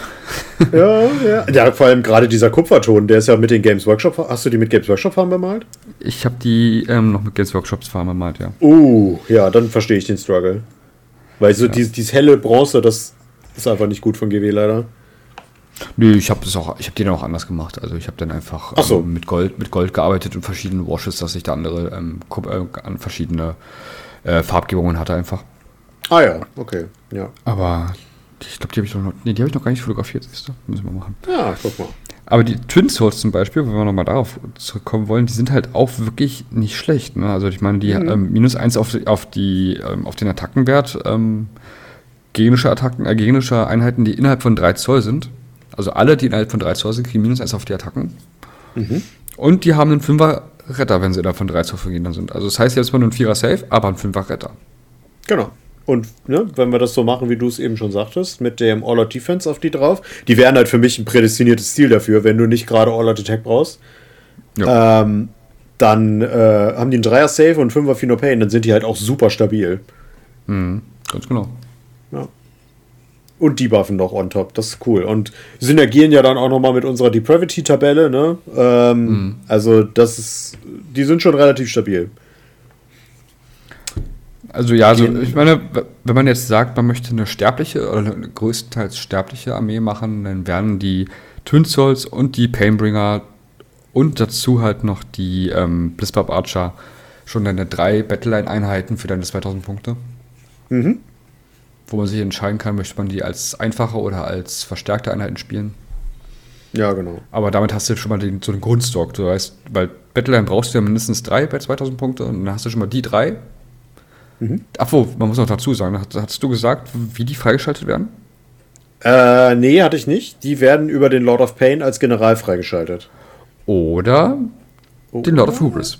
ja, ja. Ja, vor allem gerade dieser Kupferton, der ist ja mit den Games Workshop. Hast du die mit Games Workshop Farben bemalt? Ich habe die ähm, noch mit Games Workshops Farben bemalt, ja. Uh, ja, dann verstehe ich den Struggle. Weil so ja. dieses, dieses helle Bronze, das ist einfach nicht gut von GW leider. Nö, ich habe es auch, ich habe den auch anders gemacht. Also ich habe dann einfach so. ähm, mit Gold, mit Gold gearbeitet und verschiedene Washes, dass ich da andere ähm, äh, verschiedene äh, Farbgebungen hatte einfach. Ah ja, okay, ja. Aber ich glaube, die habe ich noch, nee, die habe ich noch gar nicht fotografiert, siehst du? Müssen wir machen. Ja, guck mal. Aber die Twin Souls zum Beispiel, wenn wir nochmal darauf zurückkommen wollen, die sind halt auch wirklich nicht schlecht. Ne? Also ich meine, die mhm. ähm, minus eins auf, auf, die, ähm, auf den Attackenwert ähm, gegnerische Attacken, äh, gegnerische Einheiten, die innerhalb von 3 Zoll sind. Also alle, die innerhalb von 3 Zoll sind, kriegen minus 1 auf die Attacken. Mhm. Und die haben einen 5er Retter, wenn sie innerhalb von 3 Zoll vergehen sind. Also das heißt jetzt mal nur ein 4er Safe, aber ein 5er Retter. Genau. Und ne, wenn wir das so machen, wie du es eben schon sagtest, mit dem All-Out Defense auf die drauf, die wären halt für mich ein prädestiniertes Ziel dafür, wenn du nicht gerade All-Out Attack brauchst. Ja. Ähm, dann äh, haben die einen Dreier Safe und 5er Fino Pain, dann sind die halt auch super stabil. Mhm, ganz genau. Ja. Und die buffen noch on top. Das ist cool. Und synergieren ja dann auch nochmal mit unserer Depravity-Tabelle, ne? Ähm, mhm. Also, das ist. Die sind schon relativ stabil. Also ja, also ich meine, wenn man jetzt sagt, man möchte eine sterbliche oder eine größtenteils sterbliche Armee machen, dann werden die Twin Souls und die Painbringer und dazu halt noch die ähm, Blitzbub Archer schon deine drei Battleline-Einheiten für deine 2000 Punkte. Mhm wo man sich entscheiden kann, möchte man die als einfache oder als verstärkte Einheiten spielen. Ja, genau. Aber damit hast du schon mal den, so einen Grundstock. Du weißt, bei Battleline brauchst du ja mindestens drei bei 2000 Punkte und dann hast du schon mal die drei. Mhm. Obwohl, man muss noch dazu sagen, hattest du gesagt, wie die freigeschaltet werden? Äh, nee, hatte ich nicht. Die werden über den Lord of Pain als General freigeschaltet. Oder oh. den Lord of Hubris.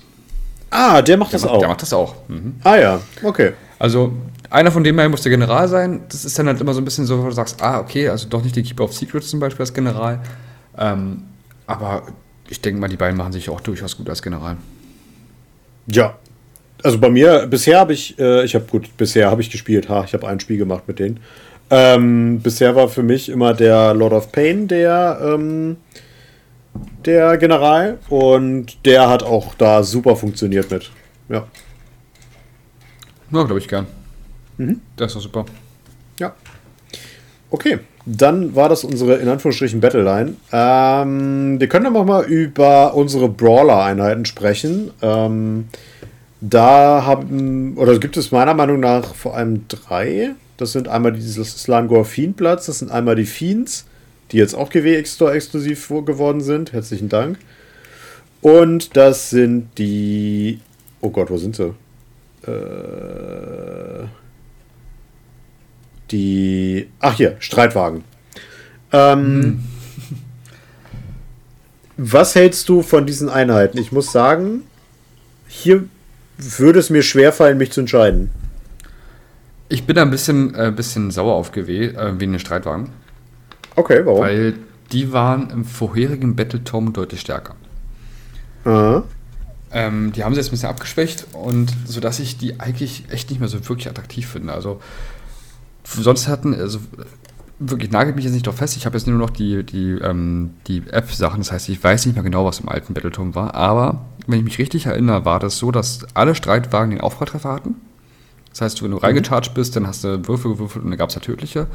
Ah, der macht der das macht, auch. Der macht das auch. Mhm. Ah ja, okay. Also einer von denen muss der General sein. Das ist dann halt immer so ein bisschen so, wo du sagst, ah, okay, also doch nicht die Keeper of Secrets zum Beispiel als General. Ähm, aber ich denke mal, die beiden machen sich auch durchaus gut als General. Ja. Also bei mir, bisher habe ich, äh, ich habe gut, bisher habe ich gespielt, ha, ich habe ein Spiel gemacht mit denen. Ähm, bisher war für mich immer der Lord of Pain der, ähm, der General und der hat auch da super funktioniert mit. Ja. Ja, glaube ich gern. Mhm. Das ist doch super. Ja. Okay, dann war das unsere in Anführungsstrichen Battleline. Ähm, wir können aber mal über unsere Brawler-Einheiten sprechen. Ähm, da haben, oder gibt es meiner Meinung nach vor allem drei. Das sind einmal dieses Slangor Fiendplatz, das sind einmal die Fiends, die jetzt auch GWX Store exklusiv geworden sind. Herzlichen Dank. Und das sind die. Oh Gott, wo sind sie? Äh, die. Ach hier, Streitwagen. Ähm, mhm. Was hältst du von diesen Einheiten? Ich muss sagen, hier würde es mir schwerfallen, mich zu entscheiden. Ich bin da ein bisschen, äh, bisschen sauer auf GW äh, wegen den Streitwagen. Okay, warum? Weil die waren im vorherigen Battletome deutlich stärker. Aha. Ähm, die haben sie jetzt ein bisschen abgeschwächt und sodass ich die eigentlich echt nicht mehr so wirklich attraktiv finde. Also sonst hatten, also wirklich nagelt mich jetzt nicht doch fest. Ich habe jetzt nur noch die, die, ähm, die App-Sachen. Das heißt, ich weiß nicht mehr genau, was im alten Battletome war. Aber wenn ich mich richtig erinnere, war das so, dass alle Streitwagen den Aufpralltreffer hatten. Das heißt, wenn du mhm. reingecharged bist, dann hast du Würfel gewürfelt und dann gab es ja tödliche.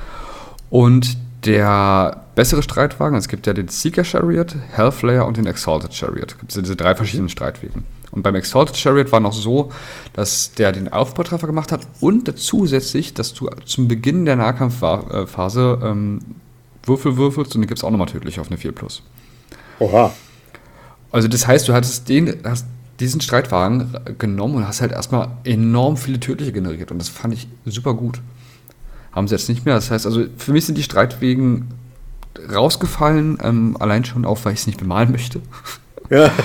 Und der bessere Streitwagen, es gibt ja den Seeker Chariot, Hellflayer und den Exalted Chariot. Es gibt ja diese drei verschiedenen Streitwegen. Und beim Exalted Chariot war noch so, dass der den Aufbautreffer gemacht hat und zusätzlich, dass du zum Beginn der Nahkampfphase ähm, Würfel würfelst und den gibt es auch nochmal tödlich auf eine 4 Plus. Oha. Also das heißt, du hattest den, hast diesen Streitwagen genommen und hast halt erstmal enorm viele tödliche generiert und das fand ich super gut. Haben sie jetzt nicht mehr. Das heißt, also für mich sind die Streitwegen rausgefallen, ähm, allein schon auch, weil ich es nicht bemalen möchte. Ja.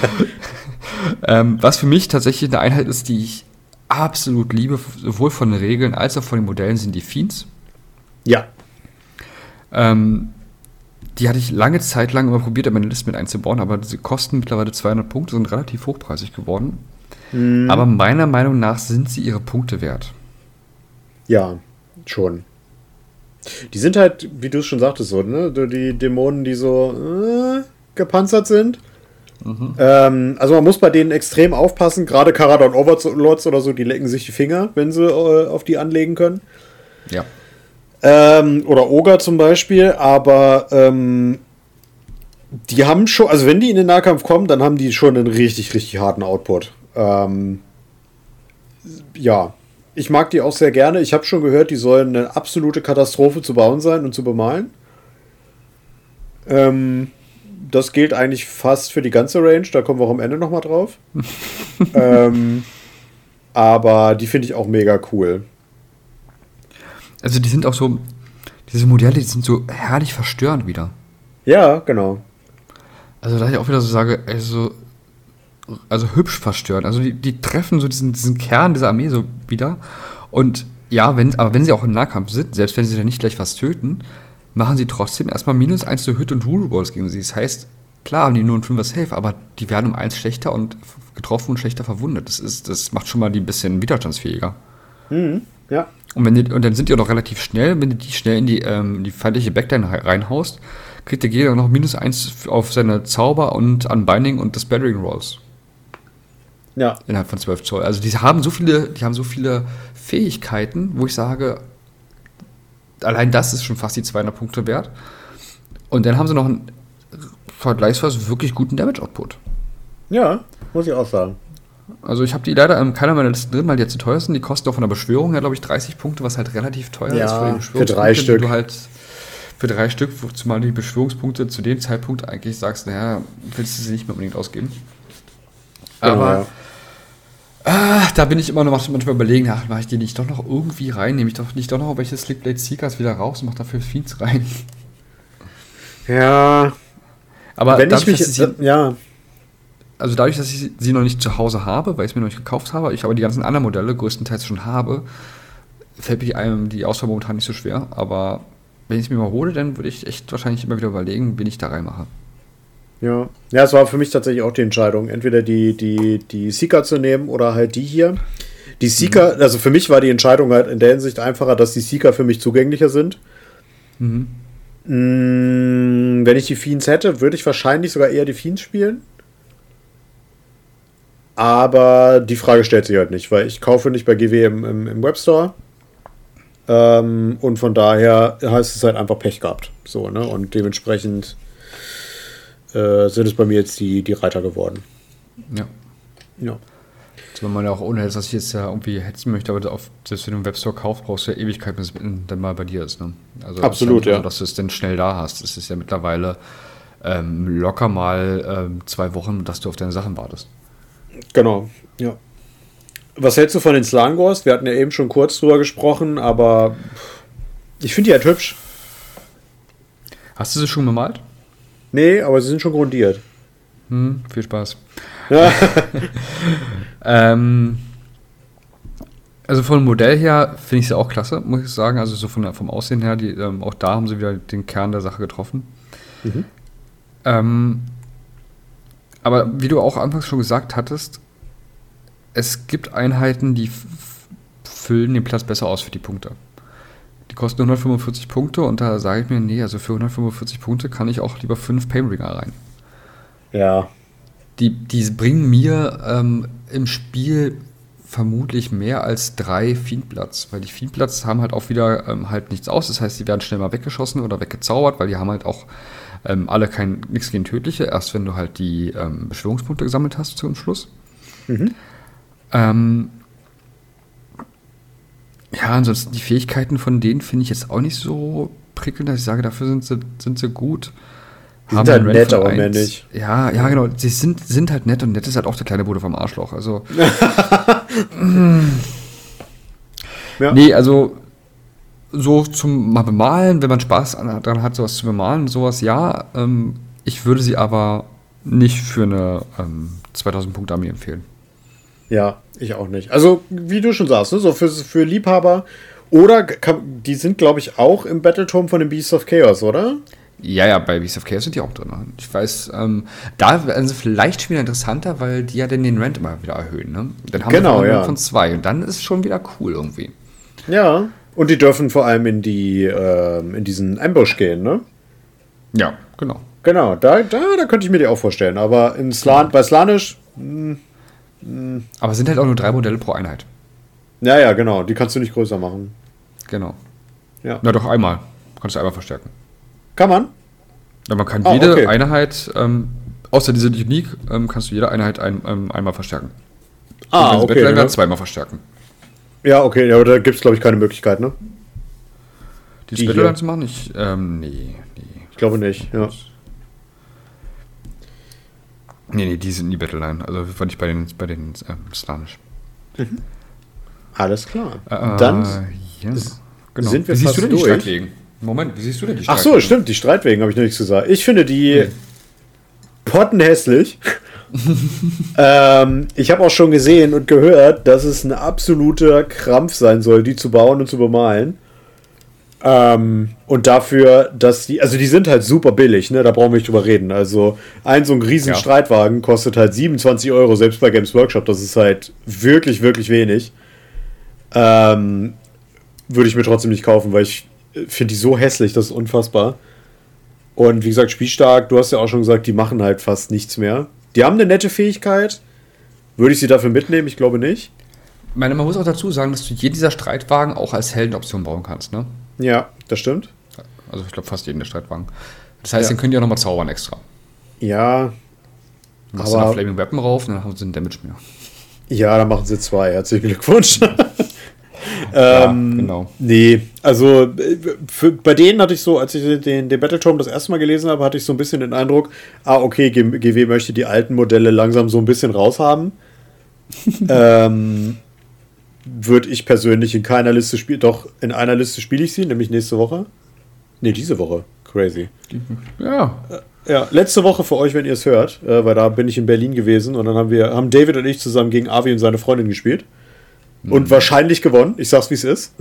ähm, was für mich tatsächlich eine Einheit ist, die ich absolut liebe, sowohl von den Regeln als auch von den Modellen, sind die Fiends. Ja. Ähm, die hatte ich lange Zeit lang immer probiert, meine Liste mit einzubauen, aber sie kosten mittlerweile 200 Punkte, sind relativ hochpreisig geworden. Mhm. Aber meiner Meinung nach sind sie ihre Punkte wert. Ja, schon. Die sind halt, wie du es schon sagtest, so, ne? Die Dämonen, die so äh, gepanzert sind. Mhm. Ähm, also man muss bei denen extrem aufpassen. Gerade Karadon Overlords oder so, die lecken sich die Finger, wenn sie äh, auf die anlegen können. Ja. Ähm, oder Oger zum Beispiel, aber ähm, die haben schon, also wenn die in den Nahkampf kommen, dann haben die schon einen richtig, richtig harten Output. Ähm, ja, ich mag die auch sehr gerne. Ich habe schon gehört, die sollen eine absolute Katastrophe zu bauen sein und zu bemalen. Ähm, das gilt eigentlich fast für die ganze Range. Da kommen wir auch am Ende nochmal drauf. ähm, aber die finde ich auch mega cool. Also die sind auch so, diese Modelle, die sind so herrlich verstörend wieder. Ja, genau. Also da ich auch wieder so sage, also also hübsch verstört. Also die, die treffen so diesen, diesen Kern dieser Armee so wieder. Und ja, wenn, aber wenn sie auch im Nahkampf sind, selbst wenn sie dann nicht gleich was töten, machen sie trotzdem erstmal minus 1 zu Hit und Rule Balls gegen sie. Das heißt, klar haben die nur ein 5er Safe, aber die werden um 1 schlechter und getroffen und schlechter verwundet. Das, ist, das macht schon mal die ein bisschen widerstandsfähiger. Mhm, ja. Und, wenn die, und dann sind die auch noch relativ schnell, wenn du die schnell in die, ähm, die feindliche Backline reinhaust, kriegt der Gegner noch minus 1 auf seine Zauber und Unbinding und das Battering Rolls. Ja. Innerhalb von 12 Zoll. Also die haben so viele, die haben so viele Fähigkeiten, wo ich sage, allein das ist schon fast die 200 Punkte wert. Und dann haben sie noch einen vergleichsweise wirklich guten Damage-Output. Ja, muss ich auch sagen. Also ich habe die leider in keiner meiner Listen drin, weil die jetzt zu teuer sind. Die kosten auch von der Beschwörung her, glaube ich, 30 Punkte, was halt relativ teuer ja, ist für, für drei Stück. Du halt für drei Stück, zumal die Beschwörungspunkte zu dem Zeitpunkt eigentlich sagst, naja, willst du sie nicht mehr unbedingt ausgeben. Genau, Aber. Ah, da bin ich immer noch manchmal überlegen, ach, mache ich die nicht doch noch irgendwie rein? Nehme ich doch nicht doch noch welche Slickblade Seekers wieder raus und mache dafür Fiends rein? Ja. Aber wenn dadurch, ich mich, sie, ja. Also dadurch, dass ich sie noch nicht zu Hause habe, weil ich es mir noch nicht gekauft habe, ich aber die ganzen anderen Modelle größtenteils schon habe, fällt mir einem die Auswahl momentan nicht so schwer. Aber wenn ich es mir mal hole, dann würde ich echt wahrscheinlich immer wieder überlegen, wen ich da reinmache. Ja. ja, es war für mich tatsächlich auch die Entscheidung, entweder die, die, die Seeker zu nehmen oder halt die hier. Die Seeker, mhm. also für mich war die Entscheidung halt in der Hinsicht einfacher, dass die Seeker für mich zugänglicher sind. Mhm. Mm, wenn ich die Fiends hätte, würde ich wahrscheinlich sogar eher die Fiends spielen. Aber die Frage stellt sich halt nicht, weil ich kaufe nicht bei GW im, im, im Webstore. Ähm, und von daher heißt es halt einfach Pech gehabt. So, ne? Und dementsprechend äh, sind es bei mir jetzt die, die Reiter geworden. Ja. Ja. Zumal man ja auch ohne, dass ich jetzt ja irgendwie hetzen möchte, aber auf, selbst wenn du einen Webstore kaufst, brauchst du ja Ewigkeit, bis es dann mal bei dir ist. Ne? Also Absolut, ja. So, dass du es dann schnell da hast. Es ist ja mittlerweile ähm, locker mal ähm, zwei Wochen, dass du auf deine Sachen wartest. Genau, ja. Was hältst du von den Slangors? Wir hatten ja eben schon kurz drüber gesprochen, aber ich finde die halt hübsch. Hast du sie schon bemalt? Nee, aber sie sind schon grundiert. Hm, viel Spaß. Ja. ähm, also vom Modell her finde ich sie auch klasse, muss ich sagen. Also so von, vom Aussehen her, die, ähm, auch da haben sie wieder den Kern der Sache getroffen. Mhm. Ähm, aber wie du auch anfangs schon gesagt hattest, es gibt Einheiten, die füllen den Platz besser aus für die Punkte. Die kosten 145 Punkte und da sage ich mir, nee, also für 145 Punkte kann ich auch lieber fünf Painbringer rein. Ja. Die, die bringen mir ähm, im Spiel vermutlich mehr als drei Fiendplatz, weil die Fiendplatz haben halt auch wieder ähm, halt nichts aus. Das heißt, die werden schnell mal weggeschossen oder weggezaubert, weil die haben halt auch ähm, alle kein nichts gegen Tödliche, erst wenn du halt die ähm, Beschwörungspunkte gesammelt hast zum Schluss. Mhm. Ja, ansonsten die Fähigkeiten von denen finde ich jetzt auch nicht so prickelnd, dass ich sage, dafür sind sie, sind sie gut. Die sind halt nett, aber mehr nicht. Ja, ja, genau. Sie sind, sind halt nett und nett ist halt auch der kleine Bruder vom Arschloch. Also. ja. Nee, also so zum mal bemalen, wenn man Spaß daran hat, sowas zu bemalen, sowas ja. Ähm, ich würde sie aber nicht für eine ähm, 2000 Punkte Armee empfehlen. Ja, ich auch nicht. Also, wie du schon sagst, ne, so für, für Liebhaber oder kann, die sind, glaube ich, auch im Battletome von den Beasts of Chaos, oder? Ja, ja, bei Beasts of Chaos sind die auch drin. Ich weiß, ähm, da werden sie vielleicht schon wieder interessanter, weil die ja dann den Rent immer wieder erhöhen. Ne? Dann haben genau, wir ja. von zwei und dann ist es schon wieder cool irgendwie. Ja, und die dürfen vor allem in die äh, in diesen Ambush gehen, ne? Ja, genau. Genau, da, da, da könnte ich mir die auch vorstellen. Aber in Slan, bei Slanisch. Mh, mh. Aber es sind halt auch nur drei Modelle pro Einheit. Ja, ja, genau. Die kannst du nicht größer machen. Genau. Ja. Na doch, einmal. Kannst du einmal verstärken. Kann man? Ja, man kann oh, jede okay. Einheit, ähm, außer diese Unique, ähm, kannst du jede Einheit ein, ähm, einmal verstärken. Ah, okay. Battleline ja. zweimal verstärken. Ja, okay, ja, aber da gibt es, glaube ich, keine Möglichkeit, ne? Die, die Battleline zu machen? Ich, ähm, nee, nee. Ich glaube nicht, ja. Nee, nee, die sind nie Battleline. Also war nicht bei den, bei den ähm, Slanisch. Mhm. Alles klar. Äh, Dann ja. genau. sind wir Wie fast siehst du denn durch. die Streitwegen? Moment, wie siehst du denn die Streitwegen? Ach so, stimmt, die Streitwegen habe ich noch nichts gesagt. Ich finde die nee. pottenhässlich. ähm, ich habe auch schon gesehen und gehört, dass es ein absoluter Krampf sein soll, die zu bauen und zu bemalen. Ähm, und dafür, dass die, also die sind halt super billig, ne? Da brauchen wir nicht drüber reden. Also ein so ein riesen ja. Streitwagen kostet halt 27 Euro, selbst bei Games Workshop. Das ist halt wirklich, wirklich wenig. Ähm, würde ich mir trotzdem nicht kaufen, weil ich finde die so hässlich, das ist unfassbar. Und wie gesagt, spielstark, du hast ja auch schon gesagt, die machen halt fast nichts mehr. Die haben eine nette Fähigkeit. Würde ich sie dafür mitnehmen? Ich glaube nicht. Ich meine, man muss auch dazu sagen, dass du jeden dieser Streitwagen auch als Heldenoption bauen kannst, ne? Ja, das stimmt. Also ich glaube fast jeden der Streitwagen. Das heißt, ja. den könnt ihr auch nochmal zaubern extra. Ja. Du machst aber, dann Flaming Weapon rauf und dann haben sie einen Damage mehr. Ja, dann machen sie zwei. Herzlichen Glückwunsch. ja, ähm, genau. Nee, also für, bei denen hatte ich so, als ich den, den Battletome das erste Mal gelesen habe, hatte ich so ein bisschen den Eindruck, ah, okay, GW möchte die alten Modelle langsam so ein bisschen raushaben. ähm, Würde ich persönlich in keiner Liste spielen, doch in einer Liste spiele ich sie, nämlich nächste Woche. Ne, diese Woche. Crazy. Ja. Äh, ja, letzte Woche für euch, wenn ihr es hört, äh, weil da bin ich in Berlin gewesen und dann haben wir, haben David und ich zusammen gegen Avi und seine Freundin gespielt. Und wahrscheinlich gewonnen. Ich sag's, wie es ist.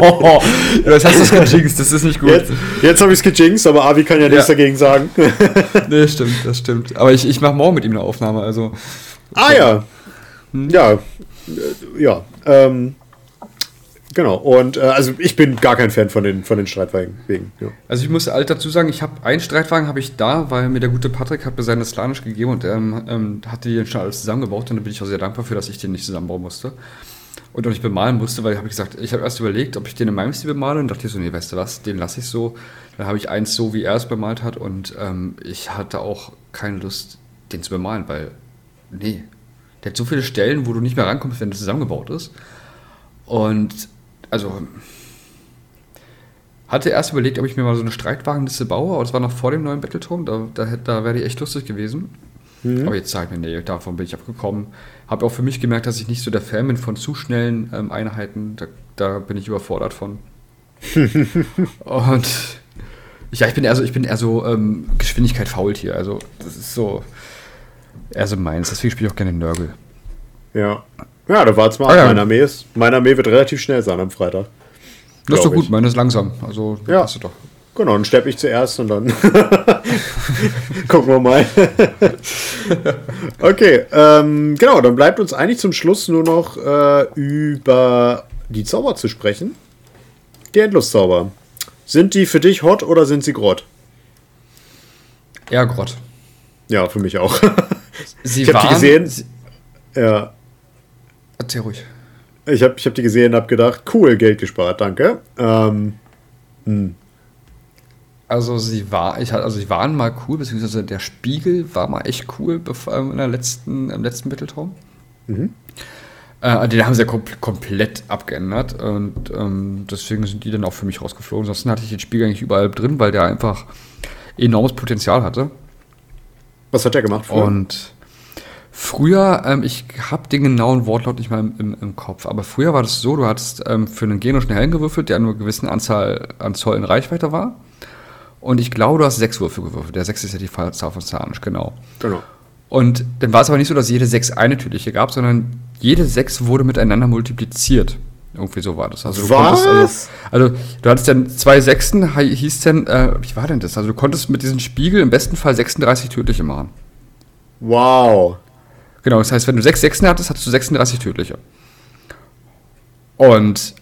oh, das heißt, das gejinxt, das ist nicht gut. Jetzt, jetzt habe ich es gejinxt, aber Avi kann ja nichts ja. dagegen sagen. nee, stimmt, das stimmt. Aber ich, ich mache morgen mit ihm eine Aufnahme, also. Ah ja. Hm? Ja. Ja. Ähm, Genau, und äh, also ich bin gar kein Fan von den, von den Streitwagen. Wegen, ja. Also ich muss alt dazu sagen, ich habe einen Streitwagen habe ich da, weil mir der gute Patrick hat mir seine Slanisch gegeben und ähm, ähm, hatte die schon alles zusammengebaut und da bin ich auch sehr dankbar für, dass ich den nicht zusammenbauen musste. und auch nicht bemalen musste, weil ich habe gesagt, ich habe erst überlegt, ob ich den in meinem Stil bemale und dachte so, nee, weißt du was, den lasse ich so. Dann habe ich eins so, wie er es bemalt hat und ähm, ich hatte auch keine Lust, den zu bemalen, weil, nee, der hat so viele Stellen, wo du nicht mehr rankommst, wenn es zusammengebaut ist. Und, also, hatte erst überlegt, ob ich mir mal so eine Streitwagenliste baue, aber das war noch vor dem neuen Battleturm, da, da, da wäre die echt lustig gewesen. Mhm. Aber jetzt sage ich mir, nee, davon bin ich abgekommen. Habe auch für mich gemerkt, dass ich nicht so der Fan bin von zu schnellen ähm, Einheiten. Da, da, bin ich überfordert von. und ja, ich bin eher so, ich bin eher so ähm, Geschwindigkeit fault hier. Also, das ist so eher so meins. Deswegen spiele ich auch gerne Nörgel. Ja. Ja, da war es mal. Ah, ja. Meine, Armee ist, meine Armee wird relativ schnell sein am Freitag. Das ist doch gut, ich. meine ist langsam. Also, ja. hast du doch. Genau, dann sterbe ich zuerst und dann gucken wir mal. okay, ähm, genau, dann bleibt uns eigentlich zum Schluss nur noch äh, über die Zauber zu sprechen. Die Endluszauber. Sind die für dich hot oder sind sie grott? Eher grott. Ja, für mich auch. Sie ich habe die gesehen. Sie, ja. Erzähl ruhig. Ich habe ich hab die gesehen und habe gedacht, cool, Geld gespart, danke. Ähm, hm. Also sie war, ich also sie waren mal cool, beziehungsweise der Spiegel war mal echt cool bevor, in der letzten, im letzten Mitteltraum. Mhm. Äh, den haben sie ja kom komplett abgeändert und ähm, deswegen sind die dann auch für mich rausgeflogen. Ansonsten hatte ich den Spiegel eigentlich überall drin, weil der einfach enormes Potenzial hatte. Was hat der gemacht früher? Und früher, ähm, ich habe den genauen Wortlaut nicht mal im, im, im, Kopf, aber früher war das so, du hattest ähm, für einen genischen Helm gewürfelt, der nur eine gewisse Anzahl an Zoll in Reichweite war. Und ich glaube, du hast sechs Würfel gewürfelt. Der sechs ist ja die Zahl von Zanisch, genau. Genau. Und dann war es aber nicht so, dass jede sechs eine tödliche gab, sondern jede sechs wurde miteinander multipliziert. Irgendwie so war das. Also du Was? Also, also, du hattest dann zwei Sechsten, hieß denn, äh, wie war denn das? Also du konntest mit diesem Spiegel im besten Fall 36 tödliche machen. Wow. Genau, das heißt, wenn du sechs Sechsten hattest, hattest du 36 tödliche. Und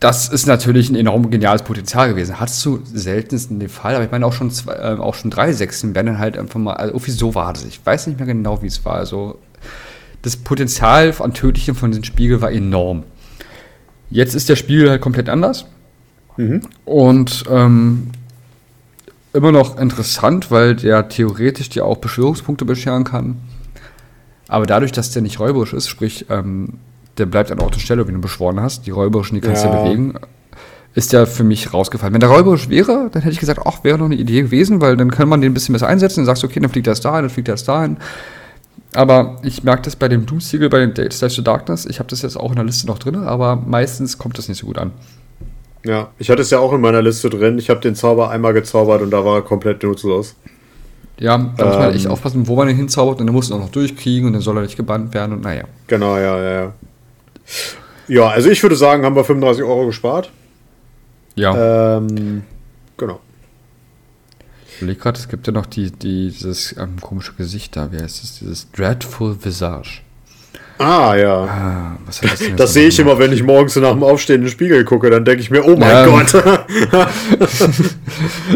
das ist natürlich ein enorm geniales Potenzial gewesen. Hattest du seltenst in dem Fall, aber ich meine auch schon zwei, äh, auch schon drei Sechsen werden dann halt einfach mal, also irgendwie so war das. Ich weiß nicht mehr genau, wie es war. Also das Potenzial an Tödlichen von diesem Spiegel war enorm. Jetzt ist der Spiegel halt komplett anders. Mhm. Und ähm, immer noch interessant, weil der theoretisch dir auch Beschwörungspunkte bescheren kann. Aber dadurch, dass der nicht räuberisch ist, sprich, ähm, der bleibt an Ort und Stelle, wenn du beschworen hast. Die räuberischen, die kannst du ja. bewegen. Ist ja für mich rausgefallen. Wenn der räuberisch wäre, dann hätte ich gesagt, ach, wäre noch eine Idee gewesen, weil dann kann man den ein bisschen besser einsetzen. Dann sagst du, okay, dann fliegt erst dahin, dann fliegt erst dahin. Aber ich merke das bei dem Doomsiegel, bei dem Date Slash the Darkness. Ich habe das jetzt auch in der Liste noch drin, aber meistens kommt das nicht so gut an. Ja, ich hatte es ja auch in meiner Liste drin. Ich habe den Zauber einmal gezaubert und da war er komplett nutzlos. Ja, da muss man echt ähm. aufpassen, wo man den hinzaubert und dann muss man auch noch durchkriegen und dann soll er nicht gebannt werden und naja. Genau, ja, ja, ja. Ja, also ich würde sagen, haben wir 35 Euro gespart. Ja. Ähm, genau. Ich überlege gerade, es gibt ja noch die, die, dieses ähm, komische Gesicht da. Wie heißt das? Dieses Dreadful Visage. Ah, ja. Ah, was das das sehe ich immer, wenn ich morgens nach dem Aufstehen in den Spiegel gucke. Dann denke ich mir, oh mein ja. Gott.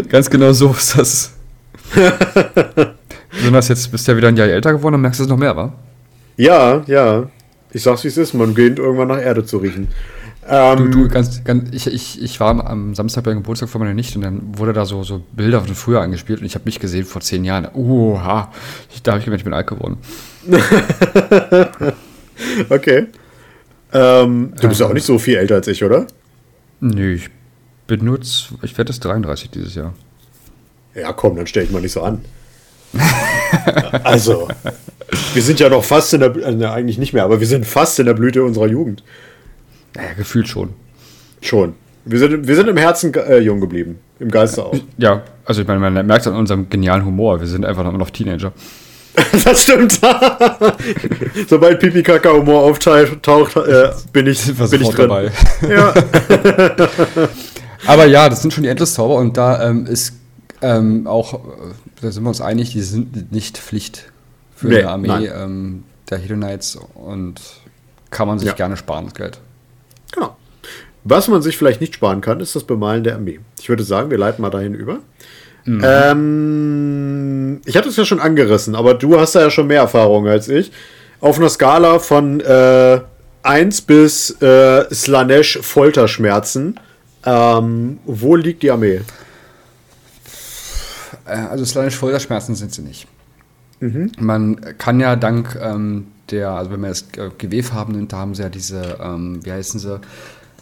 Ganz genau so ist das. Besonders jetzt bist du ja wieder ein Jahr älter geworden und merkst du es noch mehr, wa? Ja, ja. Ich sag's wie es ist, man geht irgendwann nach Erde zu riechen. Ähm, du, du, ganz, ganz, ich, ich, ich war am Samstag beim Geburtstag von meiner Nichte und dann wurde da so, so Bilder von früher angespielt und ich habe mich gesehen vor zehn Jahren. Oha, ich, da habe ich gemerkt, ich bin alt geworden. okay. Ähm, du bist ja auch nicht so viel älter als ich, oder? Nö, ich nur, ich werde jetzt 33 dieses Jahr. Ja, komm, dann stell ich mal nicht so an. also, wir sind ja noch fast in der, äh, eigentlich nicht mehr, aber wir sind fast in der Blüte unserer Jugend. Naja, gefühlt schon. Schon. Wir sind, wir sind im Herzen äh, jung geblieben. Im Geiste auch. Ja, also ich meine, man merkt an unserem genialen Humor. Wir sind einfach noch Teenager. das stimmt. Sobald Pipi Kaka Humor auftaucht, äh, bin ich, bin ich drin. dabei. Ja. Aber ja, das sind schon die Endless-Zauber und da ähm, ist ähm, auch, äh, da sind wir uns einig, die sind nicht Pflicht für nee, eine Armee ähm, der Hedonites und kann man sich ja. gerne sparen, das Geld. Genau. Was man sich vielleicht nicht sparen kann, ist das Bemalen der Armee. Ich würde sagen, wir leiten mal dahin über. Mhm. Ähm, ich hatte es ja schon angerissen, aber du hast da ja schon mehr Erfahrung als ich. Auf einer Skala von äh, 1 bis äh, Slanesh Folterschmerzen. Ähm, wo liegt die Armee? Äh, also Slanesh Folterschmerzen sind sie nicht. Mhm. Man kann ja dank ähm, der, also wenn man das GW-Farben nimmt, da haben sie ja diese, ähm, wie heißen sie?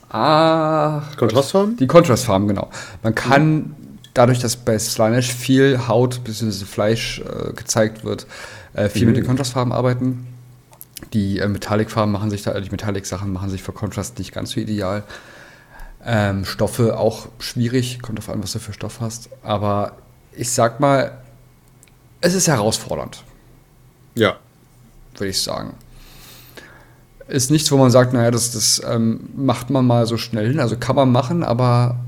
Ah, Kontrastfarben? Die Kontrastfarben, genau. Man kann dadurch, dass bei Slanesh viel Haut bzw. Fleisch äh, gezeigt wird, äh, viel mhm. mit den Kontrastfarben arbeiten. Die äh, Metallic-Farben machen sich da, die Metallic-Sachen machen sich für Kontrast nicht ganz so ideal. Ähm, Stoffe auch schwierig, kommt auf an, was du für Stoff hast. Aber ich sag mal, es ist herausfordernd. Ja. Würde ich sagen. Ist nichts, wo man sagt, naja, das, das ähm, macht man mal so schnell hin. Also kann man machen, aber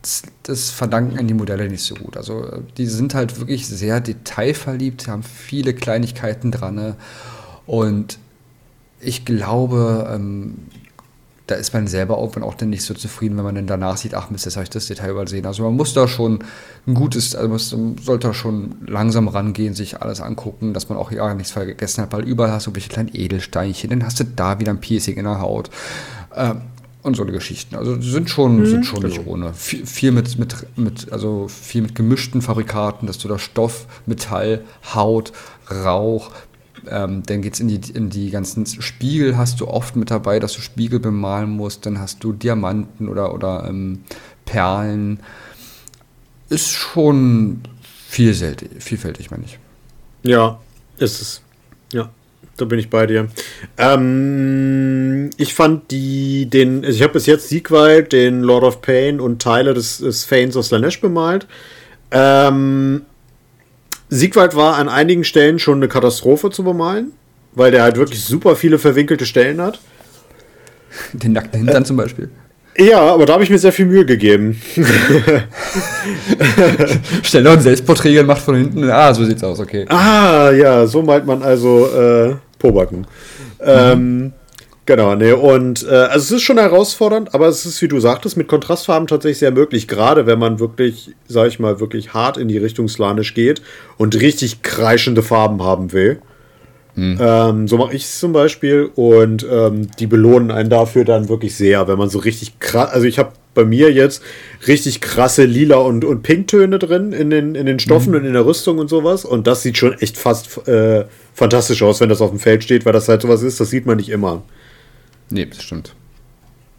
das, das verdanken an die Modelle nicht so gut. Also die sind halt wirklich sehr detailverliebt, haben viele Kleinigkeiten dran. Ne? Und ich glaube, ähm, da ist man selber auch, auch dann nicht so zufrieden, wenn man dann danach sieht, ach Mist, jetzt habe ich das Detail übersehen. Also man muss da schon ein gutes, also man sollte schon langsam rangehen, sich alles angucken, dass man auch ja nichts vergessen hat, weil überall hast du welche kleinen Edelsteinchen, dann hast du da wieder ein Piercing in der Haut. Ähm, und so eine Geschichten. Also sind schon, mhm. sind schon nicht genau. ohne. Viel, viel, mit, mit, mit, also viel mit gemischten Fabrikaten, dass du da Stoff, Metall, Haut, Rauch, ähm, dann geht es in die, in die ganzen Spiegel, hast du oft mit dabei, dass du Spiegel bemalen musst. Dann hast du Diamanten oder, oder ähm, Perlen. Ist schon vielfältig, vielfältig meine ich. Ja, ist es. Ja, da bin ich bei dir. Ähm, ich fand die, den, also ich habe bis jetzt Siegwald, den Lord of Pain und Teile des, des Fanes of Slanesh bemalt. Ähm, Siegwald war an einigen Stellen schon eine Katastrophe zu bemalen, weil der halt wirklich super viele verwinkelte Stellen hat. Den nackten Hintern äh, zum Beispiel. Ja, aber da habe ich mir sehr viel Mühe gegeben. Stell doch ein Selbstporträt gemacht von hinten. Ah, so sieht's aus, okay. Ah, ja, so malt man also äh, Pobacken. Mhm. Ähm, Genau, ne, und äh, also es ist schon herausfordernd, aber es ist, wie du sagtest, mit Kontrastfarben tatsächlich sehr möglich, gerade wenn man wirklich, sag ich mal, wirklich hart in die Richtung Slanisch geht und richtig kreischende Farben haben will. Hm. Ähm, so mache ich es zum Beispiel und ähm, die belohnen einen dafür dann wirklich sehr, wenn man so richtig krass, also ich habe bei mir jetzt richtig krasse Lila- und, und Pinktöne drin in den, in den Stoffen mhm. und in der Rüstung und sowas und das sieht schon echt fast äh, fantastisch aus, wenn das auf dem Feld steht, weil das halt sowas ist, das sieht man nicht immer. Nee, das stimmt.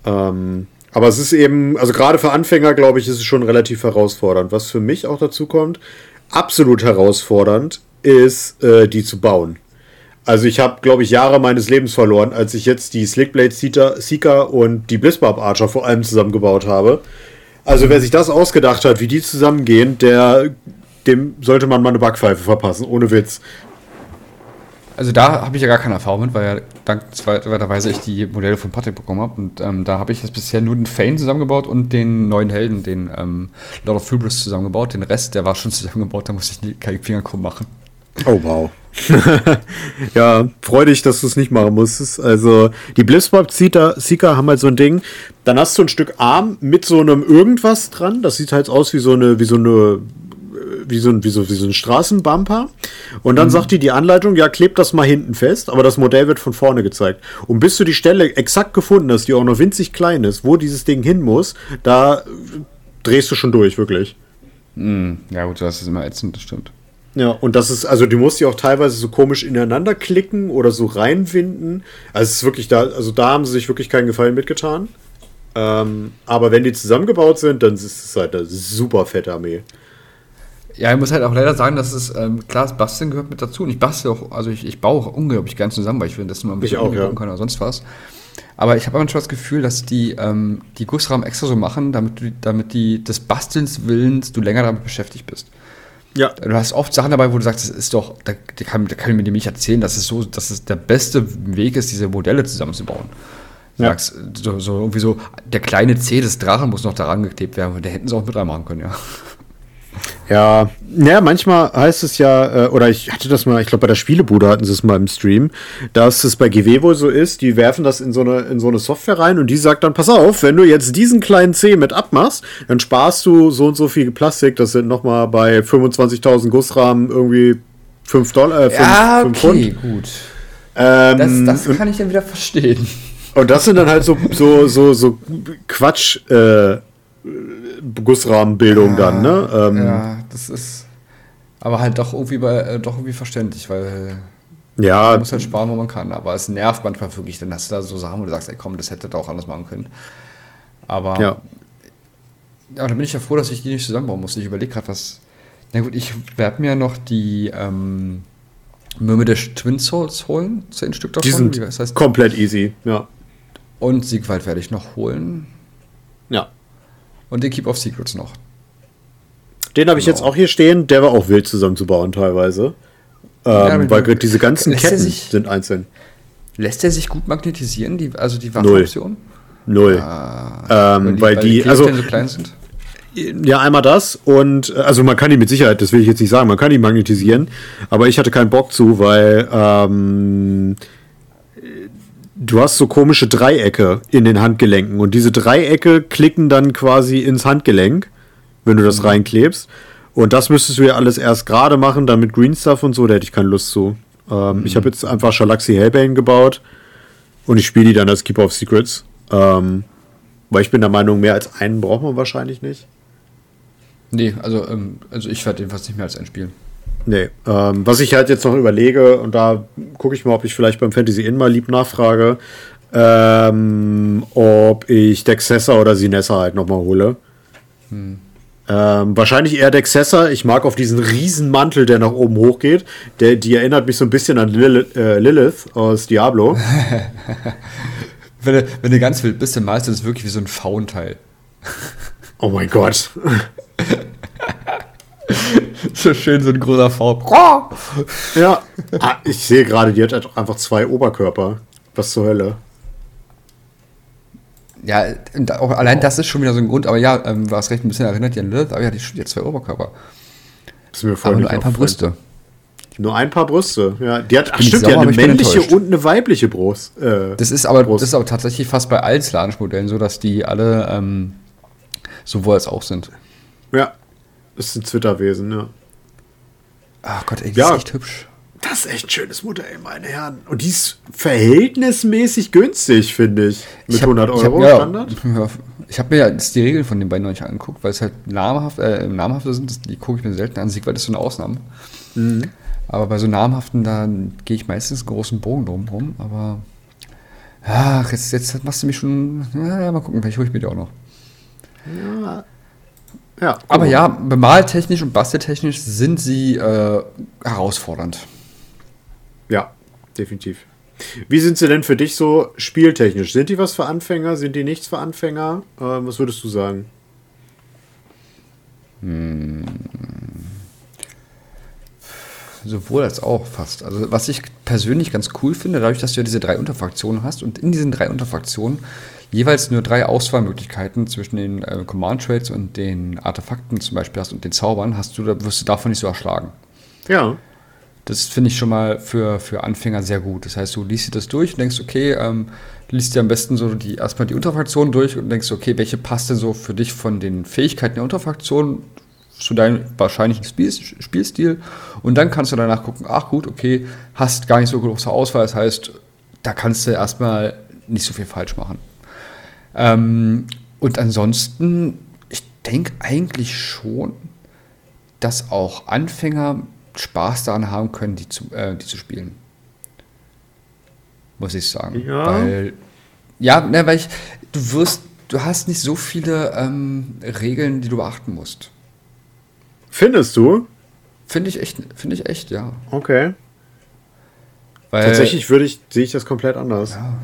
Ähm, aber es ist eben, also gerade für Anfänger, glaube ich, ist es schon relativ herausfordernd. Was für mich auch dazu kommt, absolut herausfordernd ist, äh, die zu bauen. Also ich habe, glaube ich, Jahre meines Lebens verloren, als ich jetzt die Slickblade Seeker und die Blitzbarb Archer vor allem zusammengebaut habe. Also wer sich das ausgedacht hat, wie die zusammengehen, der, dem sollte man mal eine Backpfeife verpassen, ohne Witz. Also da habe ich ja gar keine Erfahrung mit, weil ja dankenswerterweise ich die Modelle von Patrick bekommen habe. Und ähm, da habe ich jetzt bisher nur den Fane zusammengebaut und den neuen Helden, den ähm, Lord of Hubris zusammengebaut. Den Rest, der war schon zusammengebaut, da musste ich keine Finger krumm machen. Oh wow. ja, freu dich, dass du es nicht machen musstest. Also, die Blitzbob Seeker haben halt so ein Ding. Dann hast du ein Stück Arm mit so einem irgendwas dran. Das sieht halt aus wie so eine, wie so eine wie so ein, wie so, wie so ein Straßenbumper. Und dann mhm. sagt die die Anleitung, ja, klebt das mal hinten fest, aber das Modell wird von vorne gezeigt. Und bis du die Stelle exakt gefunden hast, die auch noch winzig klein ist, wo dieses Ding hin muss, da drehst du schon durch, wirklich. Mhm. Ja, gut, das ist immer ätzend, das stimmt. Ja, und das ist, also du musst die auch teilweise so komisch ineinander klicken oder so reinwinden. Also es ist wirklich da, also da haben sie sich wirklich keinen Gefallen mitgetan. Ähm, aber wenn die zusammengebaut sind, dann ist es halt eine super fette Armee. Ja, ich muss halt auch leider sagen, dass es, ähm, klar, das Basteln gehört mit dazu. Und ich bastel auch, also ich, ich baue auch unglaublich gern zusammen, weil ich will, dass man ein bisschen auch, ja. kann oder sonst was. Aber ich habe manchmal das Gefühl, dass die ähm, die Gussrahmen extra so machen, damit du, damit die des Bastelns Willens du länger damit beschäftigt bist. Ja. Du hast oft Sachen dabei, wo du sagst, das ist doch, da, da kann, da kann ich mir nicht erzählen, dass es so, dass es der beste Weg ist, diese Modelle zusammenzubauen. Du ja. sagst, so, so irgendwie so, der kleine C des Drachen muss noch daran geklebt werden, da hätten sie auch mit reinmachen können, ja. Ja, ja, manchmal heißt es ja, äh, oder ich hatte das mal, ich glaube bei der Spielebude hatten sie es mal im Stream, dass es bei GW wohl so ist, die werfen das in so, eine, in so eine Software rein und die sagt dann, pass auf, wenn du jetzt diesen kleinen C mit abmachst, dann sparst du so und so viel Plastik, das sind nochmal bei 25.000 Gussrahmen irgendwie 5 Dollar, äh, 5, ja, okay, 5 Pfund. gut. Ähm, das, das kann ich dann wieder verstehen. Und das sind dann halt so, so, so, so Quatsch, äh, Gussrahmenbildung dann, ne? Ähm, ja, das ist aber halt doch irgendwie, bei, äh, doch irgendwie verständlich, weil ja. man muss halt sparen, wo man kann. Aber es nervt manchmal wirklich, dann hast du da so Sachen, wo du sagst, ey komm, das hätte auch anders machen können. Aber Ja. Ja, da bin ich ja froh, dass ich die nicht zusammenbauen muss. Ich überlege gerade, was. Na gut, ich werde mir noch die ähm, Myrmidish Twin Souls holen, zehn Stück davon. Die sind das komplett easy, ja. Und Siegwald werde ich noch holen. Ja. Und den Keep of Secrets noch. Den habe ich Genau. jetzt auch hier stehen, der war auch wild zusammenzubauen teilweise. Ja, Ähm, mit- weil gerade diese ganzen Ketten sich- sind einzeln. Lässt er sich gut magnetisieren, die, also die Null. Waffenoption? Null. Ah, Ähm, weil die- also- Klebestellen so klein sind. Ja, einmal das und äh, also man kann ihn mit Sicherheit, das will ich jetzt nicht sagen, man kann ihn magnetisieren, aber ich hatte keinen Bock zu, weil ähm, du hast so komische Dreiecke in den Handgelenken und diese Dreiecke klicken dann quasi ins Handgelenk, wenn du das reinklebst. Und das müsstest du ja alles erst gerade machen, dann mit Green Stuff und so, da hätte ich keine Lust zu. Ähm, Ich habe jetzt einfach Shalaxi Hellbane gebaut und ich spiele die dann als Keeper of Secrets. Ähm, weil ich bin der Meinung, mehr als einen braucht man wahrscheinlich nicht. Nee, also, ähm, also ich werde den fast nicht mehr als einspielen. Nee, ähm, was ich halt jetzt noch überlege, und da gucke ich mal, ob ich vielleicht beim Fantasy Inn mal lieb nachfrage, ähm, ob ich Dexessa oder Sinessa halt nochmal hole. Ähm, wahrscheinlich eher Dexessa. Ich mag auf diesen riesen Mantel, der nach oben hochgeht. Der, die erinnert mich so ein bisschen an Lilith, äh, Lilith aus Diablo. Wenn du, wenn du ganz wild bist, dann malst du das wirklich wie so ein Faunteil. Oh mein Gott. So schön, so ein großer Faun. Ja. Ah, ich sehe gerade, die hat halt auch einfach zwei Oberkörper. Was zur Hölle. Ja, auch allein das ist schon wieder so ein Grund, aber ja, ähm, war es recht ein bisschen erinnert die an Lilith, aber ja, die die hat zwei Oberkörper. Das ist mir Aber vorhin nur ein paar. Brüste. Nur ein paar Brüste. Ja, die hat ach, stimmt, sauer, ja aber eine männliche und eine weibliche Brust. Äh, Das ist aber, Brust. das ist aber tatsächlich fast bei allen Slanisch-Modellen so, dass die alle ähm, sowohl als auch sind. ja, ist ein Zwitterwesen, ja. Ach Gott, ey, die Ja. ist echt hübsch. Das ist echt ein schönes Modell, meine Herren. Und die ist verhältnismäßig günstig, finde ich. Mit Ich hab- 100 ich hab- Euro ja, Standard. Ja, ich habe mir ja jetzt die Regeln von den beiden noch nicht angeguckt, weil es halt namhaft, äh, namhafte sind. Die gucke ich mir selten an. Siegwald ist so eine Ausnahme. Mhm. Aber bei so namhaften, da gehe ich meistens einen großen Bogen drum rum. Aber ach, jetzt, jetzt machst du mich schon. Ja, mal gucken, vielleicht hole ich mir die auch noch. Ja, Aber guck ja, mal. bemaltechnisch und basteltechnisch sind sie äh, herausfordernd. Ja, definitiv. Wie sind sie denn für dich so spieltechnisch? Sind die was für Anfänger? Sind die nichts für Anfänger? Äh, was würdest du sagen? Sowohl als auch fast. Also was ich persönlich ganz cool finde, dadurch, dass du ja diese drei Unterfraktionen hast und in diesen drei Unterfraktionen jeweils nur drei Auswahlmöglichkeiten zwischen den äh, Command Trades und den Artefakten zum Beispiel hast und den Zaubern, hast du, da wirst du davon nicht so erschlagen. Ja. Das finde ich schon mal für, für Anfänger sehr gut. Das heißt, du liest dir das durch und denkst, okay, ähm, du liest dir am besten so die, erstmal die Unterfraktionen durch und denkst, okay, welche passt denn so für dich von den Fähigkeiten der Unterfraktion zu deinem wahrscheinlichen Spiel, Spielstil? Und dann kannst du danach gucken, ach gut, okay, hast gar nicht so große Auswahl. Das heißt, da kannst du erstmal nicht so viel falsch machen. Ähm, und ansonsten, ich denke eigentlich schon, dass auch Anfänger Spaß daran haben können, die zu, äh, die zu spielen. Muss ich sagen. Ja. Weil, ja, ne, weil ich, du wirst, du hast nicht so viele ähm, Regeln, die du beachten musst. Findest du? Finde ich echt, finde ich echt, ja. Okay. Weil, Tatsächlich würde ich, sehe ich das komplett anders. Ja,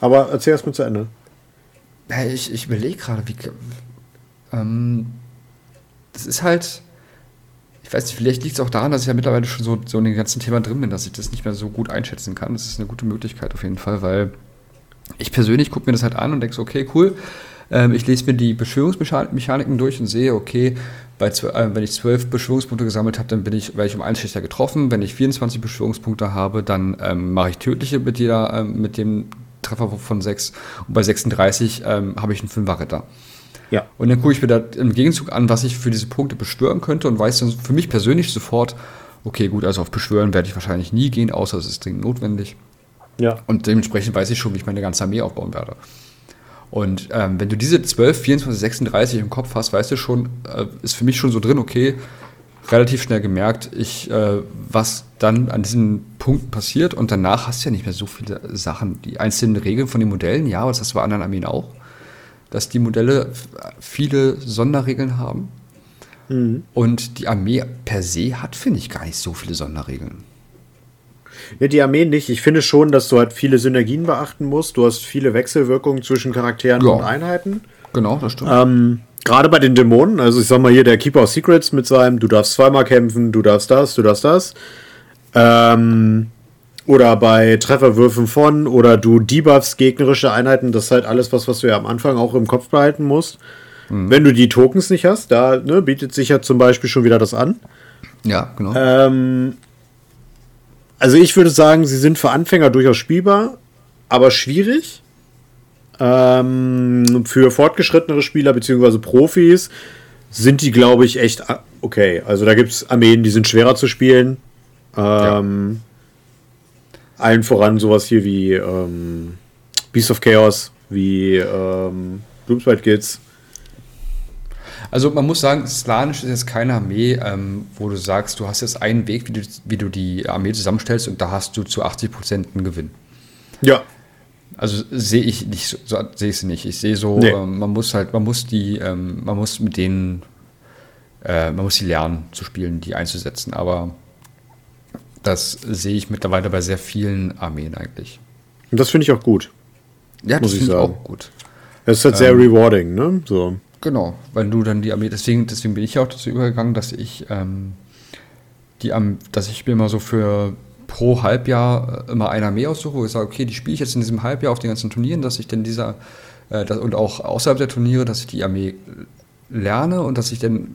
Aber erzähl erst mal zu Ende. Ich, ich überlege gerade, wie. Ähm, das ist halt. Ich weiß nicht, vielleicht liegt es auch daran, dass ich ja mittlerweile schon so, so in dem ganzen Thema drin bin, dass ich das nicht mehr so gut einschätzen kann. Das ist eine gute Möglichkeit auf jeden Fall, weil ich persönlich gucke mir das halt an und denke so, okay, cool. Ähm, ich lese mir die Beschwörungsmechaniken durch und sehe, okay, bei, äh, wenn ich zwölf Beschwörungspunkte gesammelt habe, dann bin ich, werde ich um einen Schlechter getroffen. Wenn ich 24 Beschwörungspunkte habe, dann ähm, mache ich tödliche mit, jeder, ähm, mit dem Trefferwurf von 6. Und bei 36 ähm, habe ich einen Fünferritter. Ja. Und dann gucke ich mir da im Gegenzug an, was ich für diese Punkte beschwören könnte und weiß dann für mich persönlich sofort, okay, gut, also auf Beschwören werde ich wahrscheinlich nie gehen, außer es ist dringend notwendig. Ja. Und dementsprechend weiß ich schon, wie ich meine ganze Armee aufbauen werde. Und ähm, wenn du diese 12, 24, 36 im Kopf hast, weißt du schon, äh, ist für mich schon so drin, okay, relativ schnell gemerkt, ich, äh, was dann an diesen Punkten passiert. Und danach hast du ja nicht mehr so viele Sachen. Die einzelnen Regeln von den Modellen, ja, aber das hast du bei anderen Armeen auch, dass die Modelle viele Sonderregeln haben. Mhm. Und die Armee per se hat, finde ich, gar nicht so viele Sonderregeln. Ja, die Armee nicht. Ich finde schon, dass du halt viele Synergien beachten musst. Du hast viele Wechselwirkungen zwischen Charakteren ja. und Einheiten. Genau, das stimmt. Ähm, Gerade bei den Dämonen, also ich sag mal hier der Keeper of Secrets mit seinem, du darfst zweimal kämpfen, du darfst das, du darfst das. Ähm, oder bei Trefferwürfen von, oder du debuffst gegnerische Einheiten, das ist halt alles was, was du ja am Anfang auch im Kopf behalten musst. Mhm. Wenn du die Tokens nicht hast, da ne, bietet sich ja zum Beispiel schon wieder das an. Ja, genau. Ähm, also ich würde sagen, sie sind für Anfänger durchaus spielbar, aber schwierig. Ähm, für fortgeschrittenere Spieler bzw. Profis sind die, glaube ich, echt okay. Also da gibt es Armeen, die sind schwerer zu spielen. Ähm, ja. Allen voran sowas hier wie ähm, Beast of Chaos, wie ähm, Doomswide Kids. Also man muss sagen, Slanisch ist jetzt keine Armee, ähm, wo du sagst, du hast jetzt einen Weg, wie du, wie du die Armee zusammenstellst und da hast du zu 80% einen Gewinn. Ja, also sehe ich nicht, so, sehe ich sie nicht. Ich sehe so, nee. ähm, man muss halt, man muss die, ähm, man muss mit denen, äh, man muss sie lernen zu spielen, die einzusetzen. Aber das sehe ich mittlerweile bei sehr vielen Armeen eigentlich. Und das finde ich auch gut. Ja, das finde ich auch gut. Es ist halt sehr ähm, rewarding, ne? So. Genau, weil du dann die Armee, deswegen, deswegen bin ich auch dazu übergegangen, dass ich ähm, die, dass ich mir mal so für pro Halbjahr äh, immer eine Armee aussuche, wo ich sage, okay, die spiele ich jetzt in diesem Halbjahr auf den ganzen Turnieren, dass ich dann dieser, äh, das, und auch außerhalb der Turniere, dass ich die Armee lerne und dass ich dann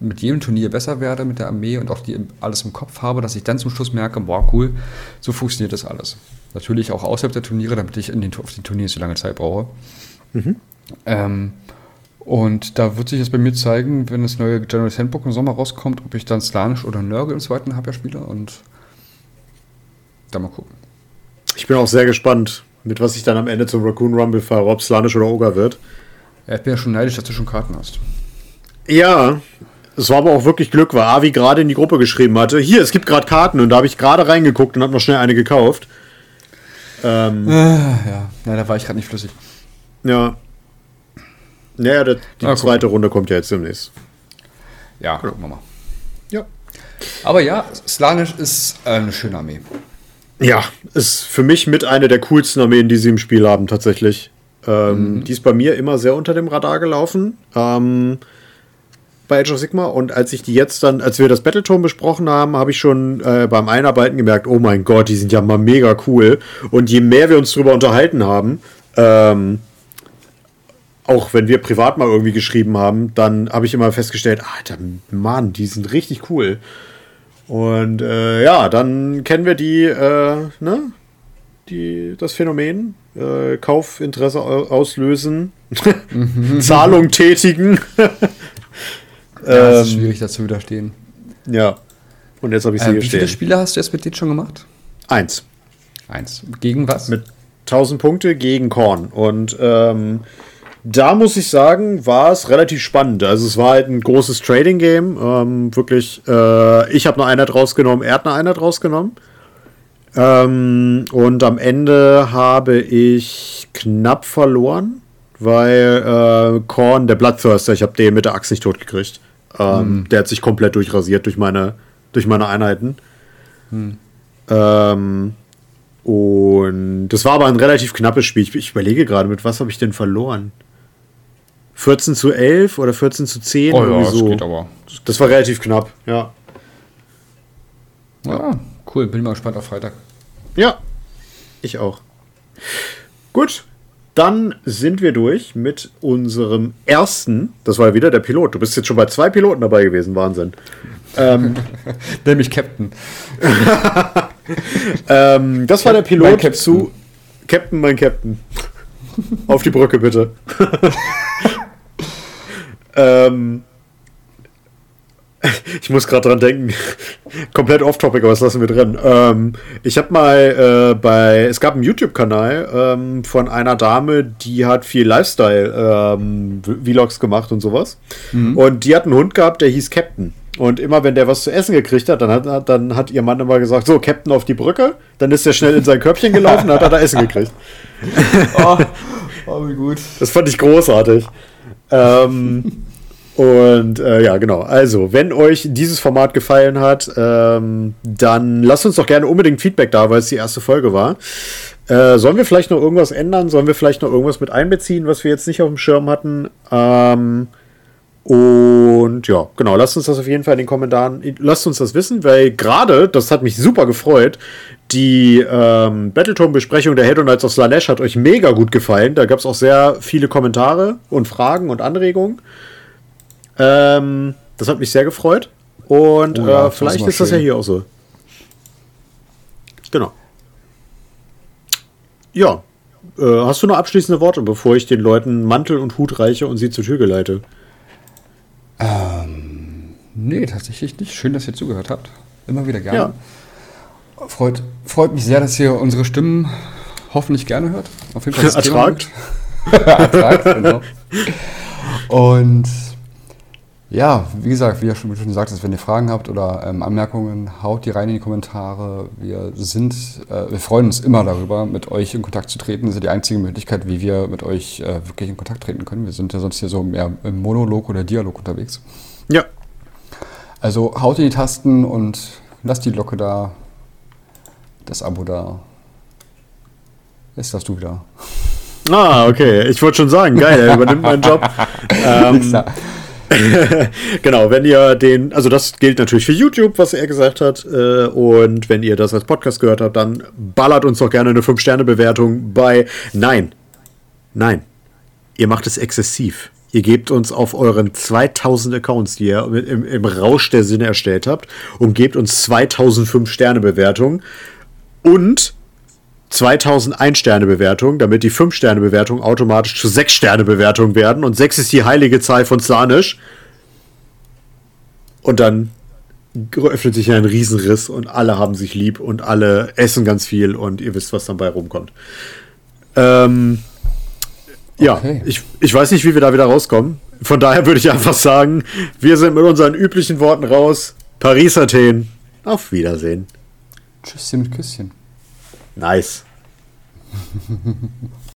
mit jedem Turnier besser werde mit der Armee und auch die alles im Kopf habe, dass ich dann zum Schluss merke, boah, cool, so funktioniert das alles. Natürlich auch außerhalb der Turniere, damit ich in den, auf den Turnieren so lange Zeit brauche. Mhm. Ähm, und da wird sich jetzt bei mir zeigen, wenn das neue General Handbook im Sommer rauskommt, ob ich dann Slanisch oder Nörgel im zweiten Halbjahr spiele und da mal gucken. Ich bin auch sehr gespannt, mit was ich dann am Ende zum Raccoon Rumble fahre, ob Slanisch oder Ogre wird. Ja, ich bin ja schon neidisch, dass du schon Karten hast. Ja, es war aber auch wirklich Glück, weil Avi gerade in die Gruppe geschrieben hatte, hier, es gibt gerade Karten und da habe ich gerade reingeguckt und habe noch schnell eine gekauft. Ähm, äh, ja. ja, da war ich gerade nicht flüssig. Ja. Naja, die ah, zweite Runde kommt ja jetzt demnächst. Ja, gucken wir mal. Ja. Aber ja, Slanisch ist eine schöne Armee. Ja, ist für mich mit einer der coolsten Armeen, die sie im Spiel haben, tatsächlich. Ähm, mhm. Die ist bei mir immer sehr unter dem Radar gelaufen. Ähm, bei Age of Sigma. Und als ich die jetzt dann, als wir das Battletome besprochen haben, habe ich schon äh, beim Einarbeiten gemerkt, oh mein Gott, die sind ja mal mega cool. Und je mehr wir uns darüber unterhalten haben, ähm, auch wenn wir privat mal irgendwie geschrieben haben, dann habe ich immer festgestellt, Alter, Mann, die sind richtig cool. Und äh, ja, dann kennen wir die, äh, ne? Die, das Phänomen. Äh, Kaufinteresse auslösen, Zahlung tätigen. ja, das ist ähm, schwierig, dazu widerstehen. Ja. Und jetzt habe ich sie äh, hier wie stehen. Wie viele Spiele hast du jetzt mit denen schon gemacht? Eins. Eins. Gegen was? Mit 1000 Punkte gegen Korn. Und ähm, da muss ich sagen, war es relativ spannend. Also es war halt ein großes Trading-Game. Ähm, wirklich, äh, ich habe eine Einheit rausgenommen, er hat eine Einheit rausgenommen. Ähm, und am Ende habe ich knapp verloren, weil äh, Korn, der Bloodthirster, ich habe den mit der Axt nicht tot gekriegt. Ähm, mhm. Der hat sich komplett durchrasiert durch meine, durch meine Einheiten. Mhm. Ähm, und das war aber ein relativ knappes Spiel. Ich, ich überlege gerade, mit was habe ich denn verloren? 14 zu 11 oder 14 zu 10. Oh, ja, so. das geht aber. Das war relativ knapp, ja. Ja, cool. Bin mal gespannt auf Freitag. Ja, ich auch. Gut, dann sind wir durch mit unserem ersten. Das war ja wieder der Pilot. Du bist jetzt schon bei zwei Piloten dabei gewesen. Wahnsinn. Ähm, Nämlich Captain. ähm, das war der Pilot zu Captain, mein Captain. Auf die Brücke bitte. ähm, Ich muss gerade dran denken, komplett off-topic, aber das lassen wir drin. Ähm, ich habe mal äh, bei, es gab einen YouTube-Kanal ähm, von einer Dame, die hat viel Lifestyle-Vlogs ähm, gemacht und sowas. Mhm. Und die hat einen Hund gehabt, der hieß Captain. Und immer wenn der was zu essen gekriegt hat, dann hat, dann hat ihr Mann immer gesagt, so, Captain auf die Brücke. Dann ist er schnell in sein Körbchen gelaufen und hat er da Essen gekriegt. oh, oh, wie gut. Das fand ich großartig. Ähm, und äh, ja, genau. Also, wenn euch dieses Format gefallen hat, ähm, dann lasst uns doch gerne unbedingt Feedback da, weil es die erste Folge war. Äh, sollen wir vielleicht noch irgendwas ändern? Sollen wir vielleicht noch irgendwas mit einbeziehen, was wir jetzt nicht auf dem Schirm hatten? Ähm, und ja, genau, lasst uns das auf jeden Fall in den Kommentaren, lasst uns das wissen, weil gerade, das hat mich super gefreut, die ähm, Battletome-Besprechung der Head Knights of Slanesh hat euch mega gut gefallen. Da gab es auch sehr viele Kommentare und Fragen und Anregungen. Ähm, das hat mich sehr gefreut. Und oh ja, äh, vielleicht ist das ja hier auch so. Genau. Ja. Äh, hast du noch abschließende Worte, bevor ich den Leuten Mantel und Hut reiche und sie zur Tür geleite? Ähm, nee, tatsächlich nicht. Schön, dass ihr zugehört habt. Immer wieder gerne. Ja. Freut, freut mich sehr, dass ihr unsere Stimmen hoffentlich gerne hört. Auf jeden Fall. Ertragt. Ertragt, genau. Und ja, wie gesagt, wie ihr schon, schon gesagt habt, wenn ihr Fragen habt oder ähm, Anmerkungen, haut die rein in die Kommentare. Wir sind, äh, wir freuen uns immer darüber, mit euch in Kontakt zu treten. Das ist ja die einzige Möglichkeit, wie wir mit euch äh, wirklich in Kontakt treten können. Wir sind ja sonst hier so mehr im Monolog oder Dialog unterwegs. Ja. Also haut in die Tasten und lasst die Glocke da, das Abo da. Jetzt darfst du wieder. Ah, okay. Ich wollte schon sagen, geil, er übernimmt meinen Job. ähm, genau, wenn ihr den, also das gilt natürlich für YouTube, was er gesagt hat. Äh, und wenn ihr das als Podcast gehört habt, dann ballert uns doch gerne eine 5-Sterne-Bewertung bei. Nein, nein, ihr macht es exzessiv. Ihr gebt uns auf euren 2000 Accounts, die ihr im, im Rausch der Sinne erstellt habt, und gebt uns 2005 Sterne Bewertungen und 2000 Ein-Sterne-Bewertungen, damit die 5-Sterne-Bewertungen automatisch zu 6-Sterne-Bewertungen werden. Und 6 ist die heilige Zahl von Slanisch. Und dann öffnet sich ein Riesenriss und alle haben sich lieb und alle essen ganz viel und ihr wisst, was dabei rumkommt. Ähm, ja, okay. ich, ich weiß nicht, wie wir da wieder rauskommen. Von daher würde ich einfach sagen, wir sind mit unseren üblichen Worten raus. Paris, Athen. Auf Wiedersehen. Tschüsschen mit Küsschen. Nice.